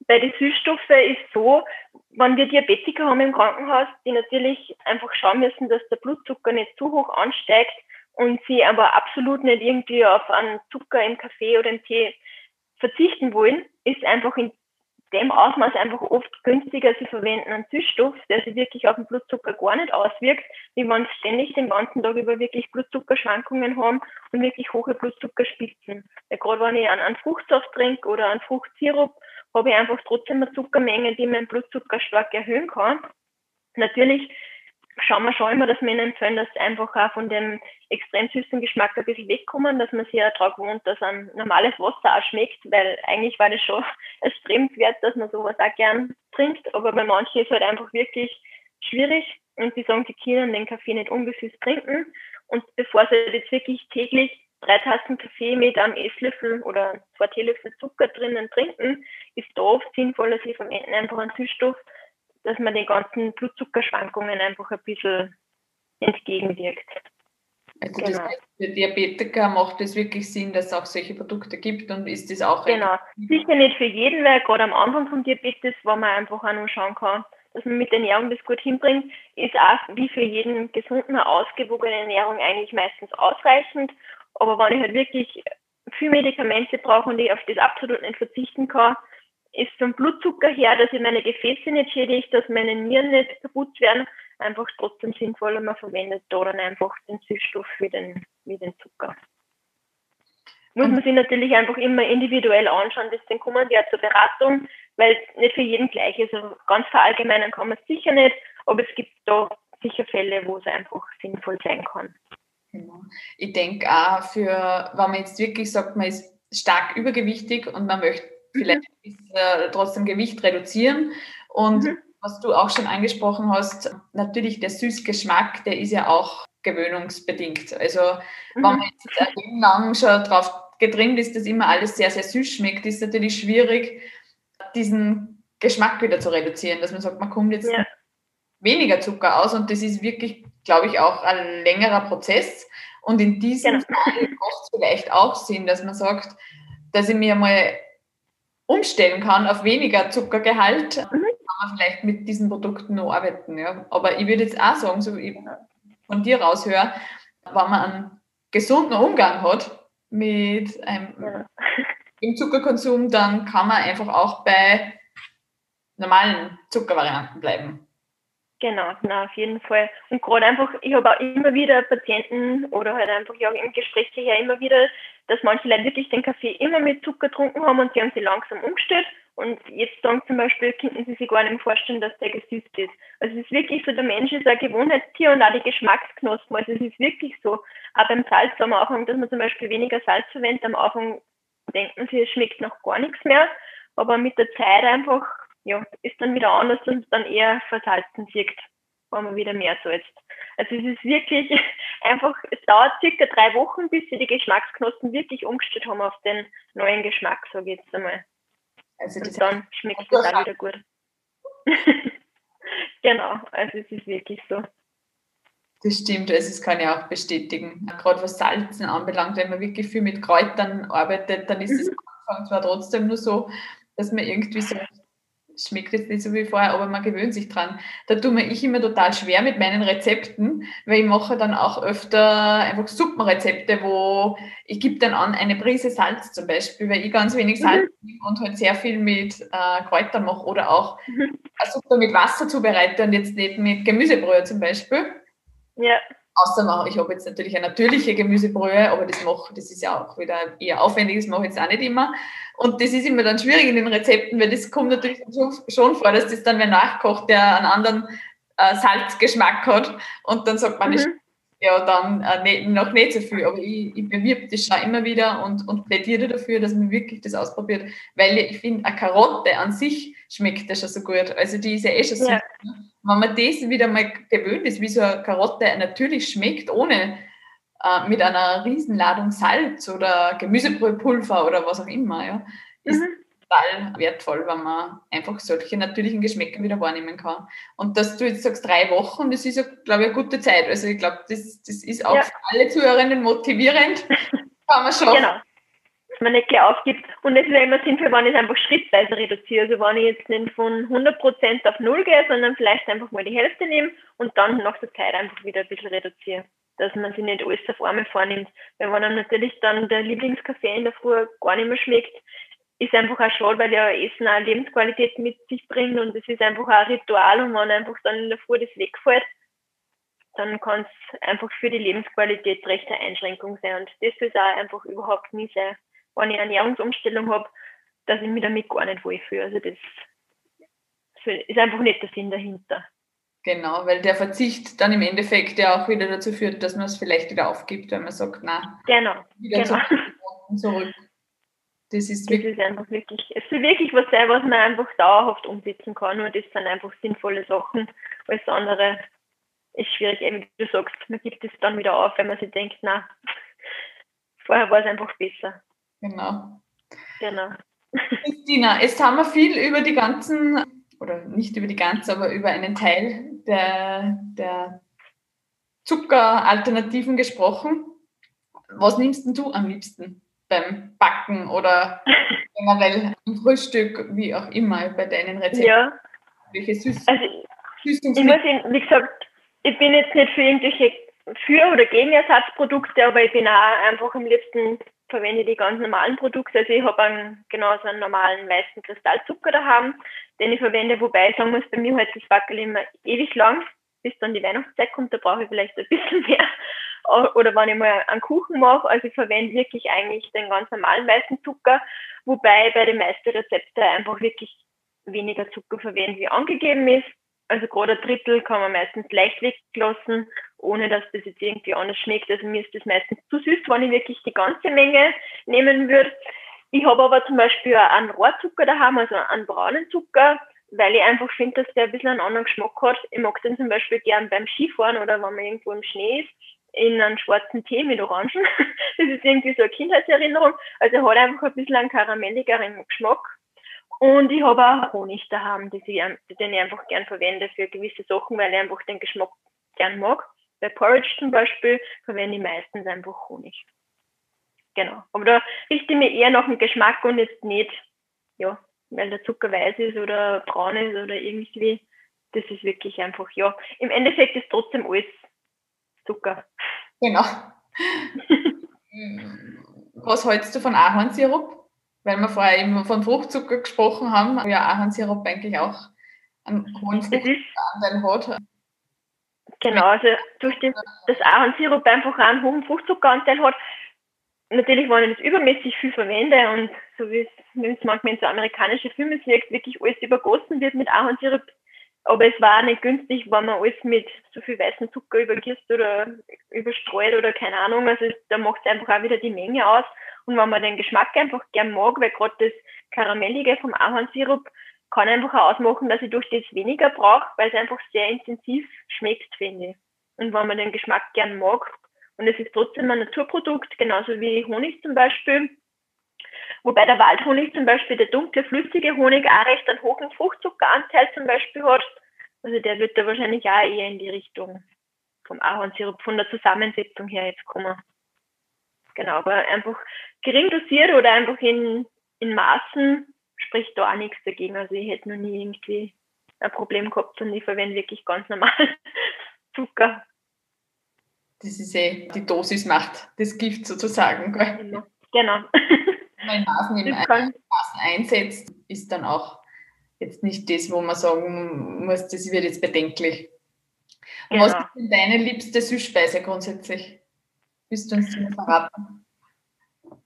Bei den Süßstoffen ist so, wenn wir Diabetiker haben im Krankenhaus, die natürlich einfach schauen müssen, dass der Blutzucker nicht zu hoch ansteigt und sie aber absolut nicht irgendwie auf einen Zucker im Kaffee oder im Tee verzichten wollen, ist einfach in dem Ausmaß einfach oft günstiger. Sie verwenden einen Süßstoff, der sich wirklich auf den Blutzucker gar nicht auswirkt, wie man ständig den ganzen Tag über wirklich Blutzuckerschwankungen haben und wirklich hohe Blutzuckerspitzen. Ja, gerade wenn ich einen, einen Fruchtsaft trinke oder einen Fruchtsirup, habe ich einfach trotzdem eine Zuckermenge, die meinen Blutzucker stark erhöhen kann. Natürlich schauen wir schon immer, dass wir ihnen empfehlen, dass sie einfach auch von dem extrem süßen Geschmack ein bisschen wegkommen, dass man sich ja daran gewohnt, dass ein normales Wasser auch schmeckt, weil eigentlich war das schon erstrebenswert, dass man sowas auch gern trinkt, aber bei manchen ist es halt einfach wirklich schwierig und die sagen, sie können den Kaffee nicht ungesüßt trinken. Und bevor sie jetzt wirklich täglich drei Tassen Kaffee mit einem Esslöffel oder zwei Teelöffel Zucker drinnen trinken, ist da oft sinnvoller, sie verwenden einfach einen Süßstoff, dass man den ganzen Blutzuckerschwankungen einfach ein bisschen entgegenwirkt. Also genau. das heißt, für Diabetiker macht es wirklich Sinn, dass es auch solche Produkte gibt und ist das auch Genau, sicher nicht für jeden, weil gerade am Anfang von Diabetes, wo man einfach auch noch schauen kann, dass man mit der Ernährung das gut hinbringt, ist auch wie für jeden gesunden, ausgewogene Ernährung eigentlich meistens ausreichend. Aber wenn ich halt wirklich viel Medikamente brauche und ich auf das absolut nicht verzichten kann, ist vom Blutzucker her, dass ich meine Gefäße nicht schädige, dass meine Nieren nicht kaputt werden, einfach trotzdem sinnvoller. Man verwendet da dann einfach den Süßstoff wie den, wie den Zucker. Muss man sich natürlich einfach immer individuell anschauen, deswegen kommen die ja zur Beratung, weil es nicht für jeden gleich ist. Also ganz verallgemeinern kann man es sicher nicht, aber es gibt da sicher Fälle, wo es einfach sinnvoll sein kann. Genau. Ich denke auch für, wenn man jetzt wirklich sagt, man ist stark übergewichtig und man möchte. Vielleicht äh, trotzdem Gewicht reduzieren und mhm. was du auch schon angesprochen hast, natürlich der Süßgeschmack, der ist ja auch gewöhnungsbedingt. Also mhm. wenn man jetzt ein lang schon drauf getrimmt ist, dass immer alles sehr, sehr süß schmeckt, ist natürlich schwierig, diesen Geschmack wieder zu reduzieren, dass man sagt, man kommt jetzt ja. weniger Zucker aus und das ist wirklich, glaube ich, auch ein längerer Prozess. Und in diesem genau. Fall macht es vielleicht auch Sinn, dass man sagt, dass ich mir mal umstellen kann auf weniger Zuckergehalt, mhm. kann man vielleicht mit diesen Produkten noch arbeiten. Ja. Aber ich würde jetzt auch sagen, so wie ich von dir raushöre, wenn man einen gesunden Umgang hat mit einem ja. im Zuckerkonsum, dann kann man einfach auch bei normalen Zuckervarianten bleiben. Genau, na, auf jeden Fall. Und gerade einfach, ich habe auch immer wieder Patienten oder halt einfach ja im Gespräch her immer wieder, dass manche Leute wirklich den Kaffee immer mit Zucker getrunken haben und sie haben sich langsam umgestellt und jetzt sagen zum Beispiel, könnten sie sich gar nicht vorstellen, dass der gesüßt ist. Also es ist wirklich so, der Mensch ist ein Gewohnheitstier und auch die Geschmacksknospen. Also es ist wirklich so. Auch beim Salz am Anfang, dass man zum Beispiel weniger Salz verwendet. Am Anfang denken sie, es schmeckt noch gar nichts mehr. Aber mit der Zeit einfach ja, ist dann wieder anders und dann eher versalzen wirkt, wenn man wieder mehr salzt. Also es ist wirklich einfach, es dauert circa drei Wochen, bis sie die Geschmacksknospen wirklich umgestellt haben auf den neuen Geschmack, sage ich jetzt einmal. Also und dann schmeckt es auch wieder gut. genau, also es ist wirklich so. Das stimmt, also das kann ich auch bestätigen. Gerade was Salzen anbelangt, wenn man wirklich viel mit Kräutern arbeitet, dann ist es mhm. am Anfang zwar trotzdem nur so, dass man irgendwie so schmeckt jetzt nicht so wie vorher, aber man gewöhnt sich dran. Da tue mir ich immer total schwer mit meinen Rezepten, weil ich mache dann auch öfter einfach Suppenrezepte, wo ich gebe dann an eine Prise Salz zum Beispiel, weil ich ganz wenig Salz mhm. nehme und halt sehr viel mit äh, Kräutern mache oder auch mhm. eine Suppe mit Wasser zubereite und jetzt nicht mit Gemüsebrühe zum Beispiel. Ja. Außer ich habe jetzt natürlich eine natürliche Gemüsebrühe, aber das mache, das ist ja auch wieder eher aufwendig, das mache ich jetzt auch nicht immer. Und das ist immer dann schwierig in den Rezepten, weil das kommt natürlich schon vor, dass das dann wer nachkocht, der einen anderen äh, Salzgeschmack hat. Und dann sagt man, mhm. ja, dann äh, nicht, noch nicht so viel. Aber ich, ich bewirbe das schon immer wieder und, und plädiere dafür, dass man wirklich das ausprobiert. Weil ich finde, eine Karotte an sich schmeckt ja schon so gut. Also die ist ja eh schon so. Ja. Ne? Wenn man das wieder mal gewöhnt ist, wie so eine Karotte natürlich schmeckt, ohne äh, mit einer Riesenladung Salz oder Gemüsebrühepulver oder was auch immer, ja, ist mhm. total wertvoll, wenn man einfach solche natürlichen Geschmäcker wieder wahrnehmen kann. Und dass du jetzt sagst, drei Wochen, das ist ja, glaube ich, eine gute Zeit. Also ich glaube, das, das ist auch ja. für alle Zuhörerinnen motivierend. kann man schon. Genau man nicht gleich aufgibt. Und es wäre immer sinnvoll, wenn ich es einfach schrittweise reduziere. Also wenn ich jetzt nicht von 100% auf Null gehe, sondern vielleicht einfach mal die Hälfte nehme und dann nach der Zeit einfach wieder ein bisschen reduziere dass man sich nicht alles auf einmal vornimmt. Weil wenn einem natürlich dann der Lieblingskaffee in der Früh gar nicht mehr schmeckt, ist einfach auch schade, weil ja Essen auch Lebensqualität mit sich bringt und es ist einfach auch ein Ritual und wenn einfach dann in der Früh das wegfällt, dann kann es einfach für die Lebensqualität recht eine Einschränkung sein. Und das soll es auch einfach überhaupt nie sein. Wenn ich eine Ernährungsumstellung habe, dass ich mich damit gar nicht wohlfühle. Also das ist einfach nicht der Sinn dahinter. Genau, weil der Verzicht dann im Endeffekt ja auch wieder dazu führt, dass man es vielleicht wieder aufgibt, wenn man sagt, na, genau, wieder genau. zurück. Das ist, das wirklich, ist einfach wirklich, es ist wirklich was sein, was man einfach dauerhaft umsetzen kann und das sind einfach sinnvolle Sachen. Alles andere ist schwierig, eben wie du sagst, man gibt es dann wieder auf, wenn man sich denkt, na, vorher war es einfach besser. Genau. Genau. Christina, jetzt haben wir viel über die ganzen oder nicht über die ganze, aber über einen Teil der, der Zuckeralternativen gesprochen. Was nimmst denn du am liebsten beim Backen oder generell im Frühstück, wie auch immer, bei deinen Rezepten? Ja. Welche Süß also, ich muss, wie gesagt, ich bin jetzt nicht für irgendwelche für oder gegen Ersatzprodukte, aber ich bin auch einfach am liebsten verwende die ganz normalen Produkte. Also ich habe einen, genau einen normalen weißen Kristallzucker daheim, den ich verwende, wobei ich sagen muss, bei mir hält das Wackel immer ewig lang, bis dann die Weihnachtszeit kommt, da brauche ich vielleicht ein bisschen mehr. Oder wenn ich mal einen Kuchen mache, also ich verwende wirklich eigentlich den ganz normalen weißen Zucker, wobei bei den meisten Rezepten einfach wirklich weniger Zucker verwende, wie angegeben ist. Also gerade ein Drittel kann man meistens leicht weglassen, ohne dass das jetzt irgendwie anders schmeckt. Also mir ist das meistens zu süß, wenn ich wirklich die ganze Menge nehmen würde. Ich habe aber zum Beispiel einen Rohrzucker daheim, also einen braunen Zucker, weil ich einfach finde, dass der ein bisschen einen anderen Geschmack hat. Ich mag den zum Beispiel gern beim Skifahren oder wenn man irgendwo im Schnee ist, in einen schwarzen Tee mit Orangen. Das ist irgendwie so eine Kindheitserinnerung. Also er hat einfach ein bisschen einen karamelligeren Geschmack. Und ich habe auch Honig daheim, den ich, den ich einfach gern verwende für gewisse Sachen, weil ich einfach den Geschmack gern mag. Bei Porridge zum Beispiel verwende ich meistens einfach Honig. Genau. Aber da richte ich mich eher nach dem Geschmack und jetzt nicht, ja, weil der Zucker weiß ist oder braun ist oder irgendwie. Das ist wirklich einfach, ja. Im Endeffekt ist trotzdem alles Zucker. Genau. Was hältst du von Ahornsirup? Weil wir vorher eben von Fruchtzucker gesprochen haben, ja Ahornsirup eigentlich auch einen hohen Fruchtanteil hat. Genau, also durch den, das Ahornsirup einfach einen hohen Fruchtzuckeranteil hat. Natürlich, wenn ich das übermäßig viel verwende und so wie es manchmal in so amerikanische Filme wirkt, wirklich alles übergossen wird mit Ahornsirup, aber es war nicht günstig, wenn man alles mit so viel weißen Zucker übergießt oder überstreut oder keine Ahnung. Also da macht es einfach auch wieder die Menge aus. Und wenn man den Geschmack einfach gern mag, weil gerade das Karamellige vom Ahornsirup kann einfach auch ausmachen, dass ich durch das weniger brauche, weil es einfach sehr intensiv schmeckt, finde ich. Und wenn man den Geschmack gern mag, und es ist trotzdem ein Naturprodukt, genauso wie Honig zum Beispiel, Wobei der Waldhonig zum Beispiel, der dunkle, flüssige Honig auch recht einen hohen Fruchtzuckeranteil zum Beispiel hat. Also der wird da wahrscheinlich auch eher in die Richtung vom Ahornsirup, von der Zusammensetzung her jetzt kommen. Genau, aber einfach gering dosiert oder einfach in, in Maßen spricht da auch nichts dagegen. Also ich hätte noch nie irgendwie ein Problem gehabt und ich verwende wirklich ganz normal Zucker. Das ist eh, die Dosis macht das Gift sozusagen. Genau. genau. Wenn man Maßen im Maßen einsetzt, ist dann auch jetzt nicht das, wo man sagen muss, das wird jetzt bedenklich. Genau. Was ist denn deine liebste Süßspeise grundsätzlich? Willst du uns das verraten?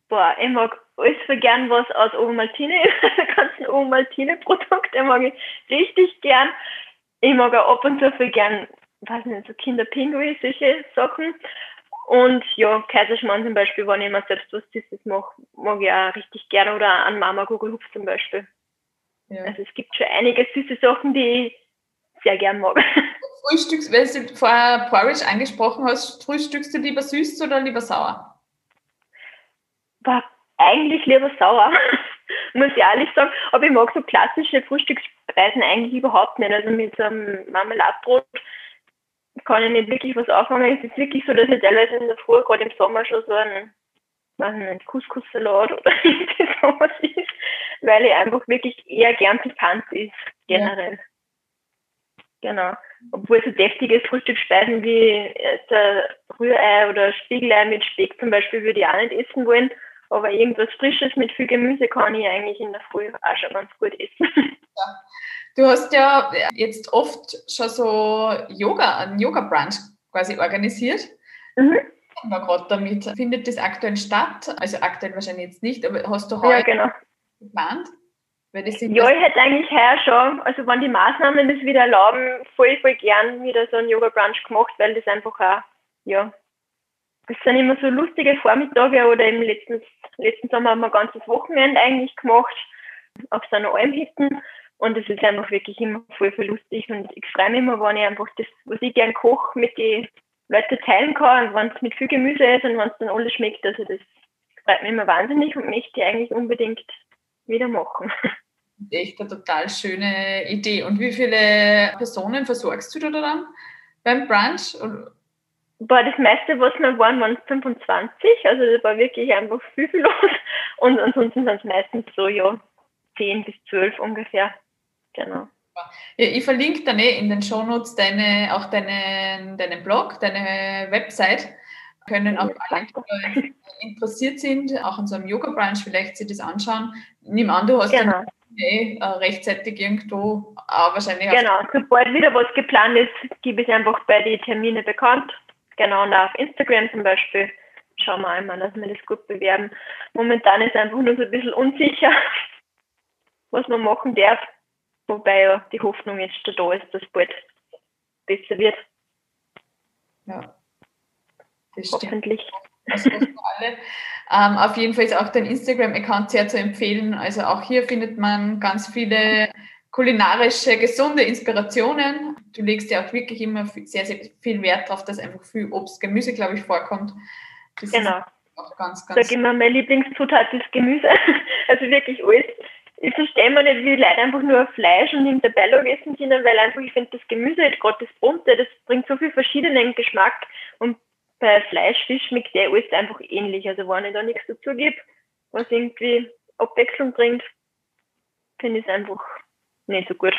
Boah, ich mag alles für gern was aus Ovomaltine, die ganzen Ovomaltine-Produkte mag ich richtig gern. Ich mag auch ab und zu für gern, weiß nicht, so Kinderpinguin, solche Sachen. Und ja, Kaiserschmarrn zum Beispiel, wenn ich mir selbst was Süßes mache, mag ich auch richtig gerne. Oder an Mama Gugelhupf zum Beispiel. Ja. Also es gibt schon einige süße Sachen, die ich sehr gern mag. Frühstücks, weil du vorher Porridge angesprochen hast, frühstückst du lieber süß oder lieber sauer? Boah, eigentlich lieber sauer, muss ich ehrlich sagen. Aber ich mag so klassische Frühstücksspeisen eigentlich überhaupt nicht. Also mit so einem Marmeladbrot kann ich nicht wirklich was anfangen. Es ist wirklich so, dass ich teilweise in der Früh, gerade im Sommer, schon so einen, weiß nicht, Couscous-Salat oder sowas ist, weil ich einfach wirklich eher gern pikant ist, generell. Ja. Genau. Obwohl so deftige Frühstücksspeisen wie äh, Rührei oder Spiegelei mit Speck zum Beispiel würde ich auch nicht essen wollen. Aber irgendwas Frisches mit viel Gemüse kann ich eigentlich in der Früh auch schon ganz gut essen. Ja. Du hast ja jetzt oft schon so Yoga, einen Yoga-Brunch quasi organisiert. Mhm. Wir gerade damit. Findet das aktuell statt? Also aktuell wahrscheinlich jetzt nicht, aber hast du heute ja, genau. geplant? ja, ich hätte eigentlich heuer schon, also wenn die Maßnahmen das wieder erlauben, voll, voll gern wieder so einen Yoga-Brunch gemacht, weil das einfach auch, ja, das sind immer so lustige Vormittage oder im letzten, letzten Sommer haben wir ein ganzes Wochenende eigentlich gemacht auf so einer Almhütten und es ist einfach wirklich immer voll, voll lustig. Und ich freue mich immer, wenn ich einfach das, was ich gern koche, mit den Leuten teilen kann. Und wenn es mit viel Gemüse ist und wenn es dann alles schmeckt. Also das freut mich immer wahnsinnig und möchte ich eigentlich unbedingt wieder machen. Echt eine total schöne Idee. Und wie viele Personen versorgst du da dann beim Brunch? Boah, das meiste, was wir waren, waren 25. Also das war wirklich einfach viel, viel los. Und ansonsten sind es meistens so, ja, 10 bis 12 ungefähr. Genau. Ja, ich verlinke dann eh in den Shownotes deine, auch deinen, deinen Blog, deine Website. Können auch alle, die interessiert sind, auch an so einem Yoga-Branch vielleicht sich das anschauen. Nimm an, du hast genau. eh rechtzeitig irgendwo auch wahrscheinlich. Genau, sobald wieder was geplant ist, gebe ich einfach bei den Termine bekannt. Genau, und auch auf Instagram zum Beispiel schauen wir einmal, dass wir das gut bewerben. Momentan ist einfach nur so ein bisschen unsicher, was man machen darf. Wobei ja die Hoffnung jetzt schon da ist, dass es bald besser wird. Ja. Das Hoffentlich. Also alle. Ähm, auf jeden Fall ist auch dein Instagram-Account sehr zu empfehlen. Also auch hier findet man ganz viele kulinarische, gesunde Inspirationen. Du legst ja auch wirklich immer sehr, sehr viel Wert darauf, dass einfach viel Obst, Gemüse, glaube ich, vorkommt. Das genau. auch ganz, ganz. Sag immer, meine Lieblingszutat ist Gemüse. Also wirklich alles. Ich verstehe mal nicht, wie Leute einfach nur Fleisch und Hinterbello essen können, weil einfach ich finde, das Gemüse, gerade das Bunte, das bringt so viel verschiedenen Geschmack und bei Fleisch, Fisch schmeckt der alles einfach ähnlich. Also wenn ich da nichts dazu gebe, was irgendwie Abwechslung bringt, finde ich es einfach nicht so gut.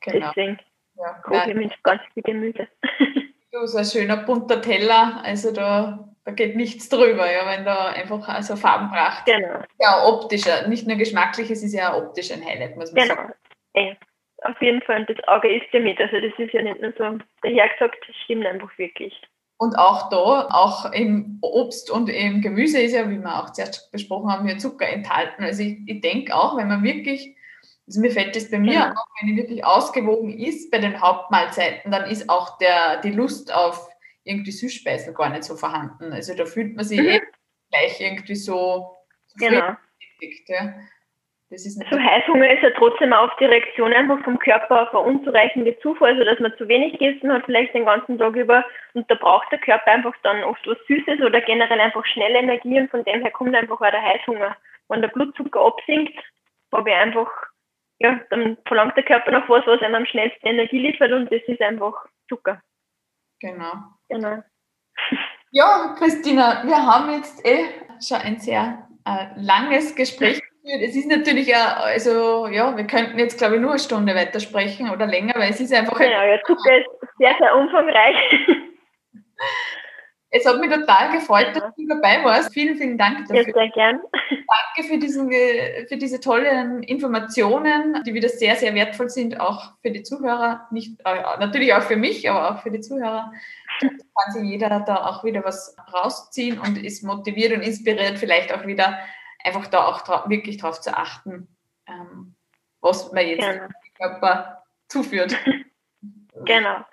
Genau. Deswegen ja. koche ich mit ganz viel Gemüse. Du, so ein schöner bunter Teller, also da, da geht nichts drüber, ja, wenn da einfach also Farbenpracht. Genau. Ja, optischer, nicht nur geschmacklich, es ist ja auch optisch ein Highlight, muss man genau. sagen. Ja, auf jeden Fall, und das Auge ist ja mit, also das ist ja nicht nur so dahergesagt, das stimmt einfach wirklich. Und auch da, auch im Obst und im Gemüse ist ja, wie wir auch zuerst besprochen haben, hier Zucker enthalten. Also ich, ich denke auch, wenn man wirklich, also mir fällt das bei mir auch, wenn ich wirklich ausgewogen ist bei den Hauptmahlzeiten, dann ist auch der, die Lust auf irgendwie Süßspeisen gar nicht so vorhanden. Also da fühlt man sich mhm. eh gleich irgendwie so, so genau. Ja. Das ist so Heißhunger ist ja trotzdem auch die Reaktion einfach vom Körper auf eine unzureichende Zufuhr, also dass man zu wenig gegessen hat, vielleicht den ganzen Tag über. Und da braucht der Körper einfach dann oft was Süßes oder generell einfach schnelle Energie und von dem her kommt einfach auch der Heißhunger. Wenn der Blutzucker absinkt, habe ich einfach, ja, dann verlangt der Körper noch was, was einem am schnellsten Energie liefert und das ist einfach Zucker. Genau. Genau. Ja, Christina, wir haben jetzt eh schon ein sehr äh, langes Gespräch es ist natürlich ja, also ja, wir könnten jetzt glaube ich nur eine Stunde weitersprechen oder länger, weil es ist einfach. Genau, ja, Zucker ist sehr, sehr umfangreich. Es hat mich total gefreut, ja. dass du dabei warst. Vielen, vielen Dank dafür. Ja, sehr gern. Danke für, diesen, für diese tollen Informationen, die wieder sehr, sehr wertvoll sind, auch für die Zuhörer. Nicht, äh, natürlich auch für mich, aber auch für die Zuhörer. Da kann sich jeder da auch wieder was rausziehen und ist motiviert und inspiriert, vielleicht auch wieder einfach da auch wirklich darauf zu achten, ähm, was man jetzt genau. dem Körper zuführt. Genau.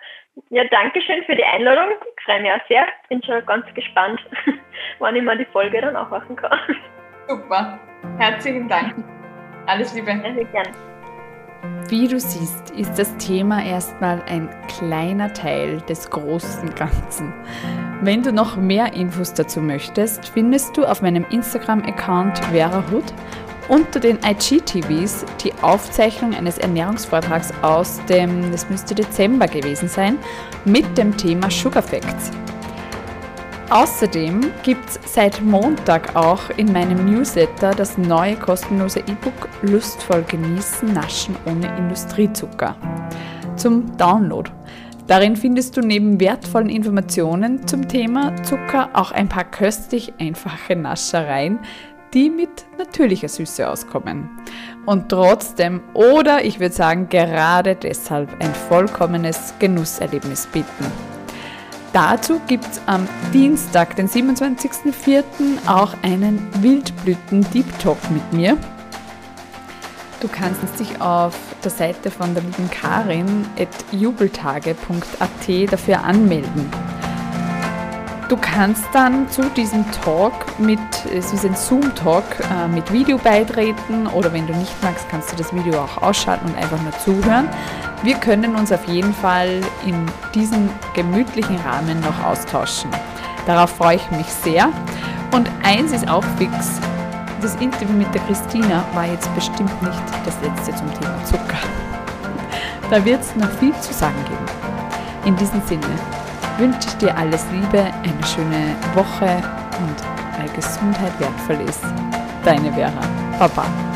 Ja, danke schön für die Einladung. Ich freue mich auch sehr. Bin schon ganz gespannt, wann ich mal die Folge dann auch machen kann. Super. Herzlichen Dank. Alles Liebe. Sehr gerne. Wie du siehst, ist das Thema erstmal ein kleiner Teil des großen Ganzen. Wenn du noch mehr Infos dazu möchtest, findest du auf meinem Instagram-Account Vera Hood unter den IGTVs die Aufzeichnung eines Ernährungsvortrags aus dem, das müsste Dezember gewesen sein, mit dem Thema Sugar Facts. Außerdem gibt es seit Montag auch in meinem Newsletter das neue kostenlose E-Book Lustvoll genießen, naschen ohne Industriezucker zum Download. Darin findest du neben wertvollen Informationen zum Thema Zucker auch ein paar köstlich einfache Naschereien, die mit natürlicher Süße auskommen. Und trotzdem oder ich würde sagen gerade deshalb ein vollkommenes Genusserlebnis bieten. Dazu gibt es am Dienstag, den 27.04. auch einen Wildblüten-Deep Talk mit mir. Du kannst dich auf der Seite von der lieben Karin at jubeltage.at dafür anmelden. Du kannst dann zu diesem Talk mit, es ist ein Zoom-Talk, äh, mit Video beitreten oder wenn du nicht magst, kannst du das Video auch ausschalten und einfach nur zuhören. Wir können uns auf jeden Fall in diesem gemütlichen Rahmen noch austauschen. Darauf freue ich mich sehr. Und eins ist auch fix, das Interview mit der Christina war jetzt bestimmt nicht das letzte zum Thema Zucker. Da wird es noch viel zu sagen geben. In diesem Sinne wünsche ich dir alles Liebe, eine schöne Woche und weil Gesundheit wertvoll ist. Deine Vera. Baba.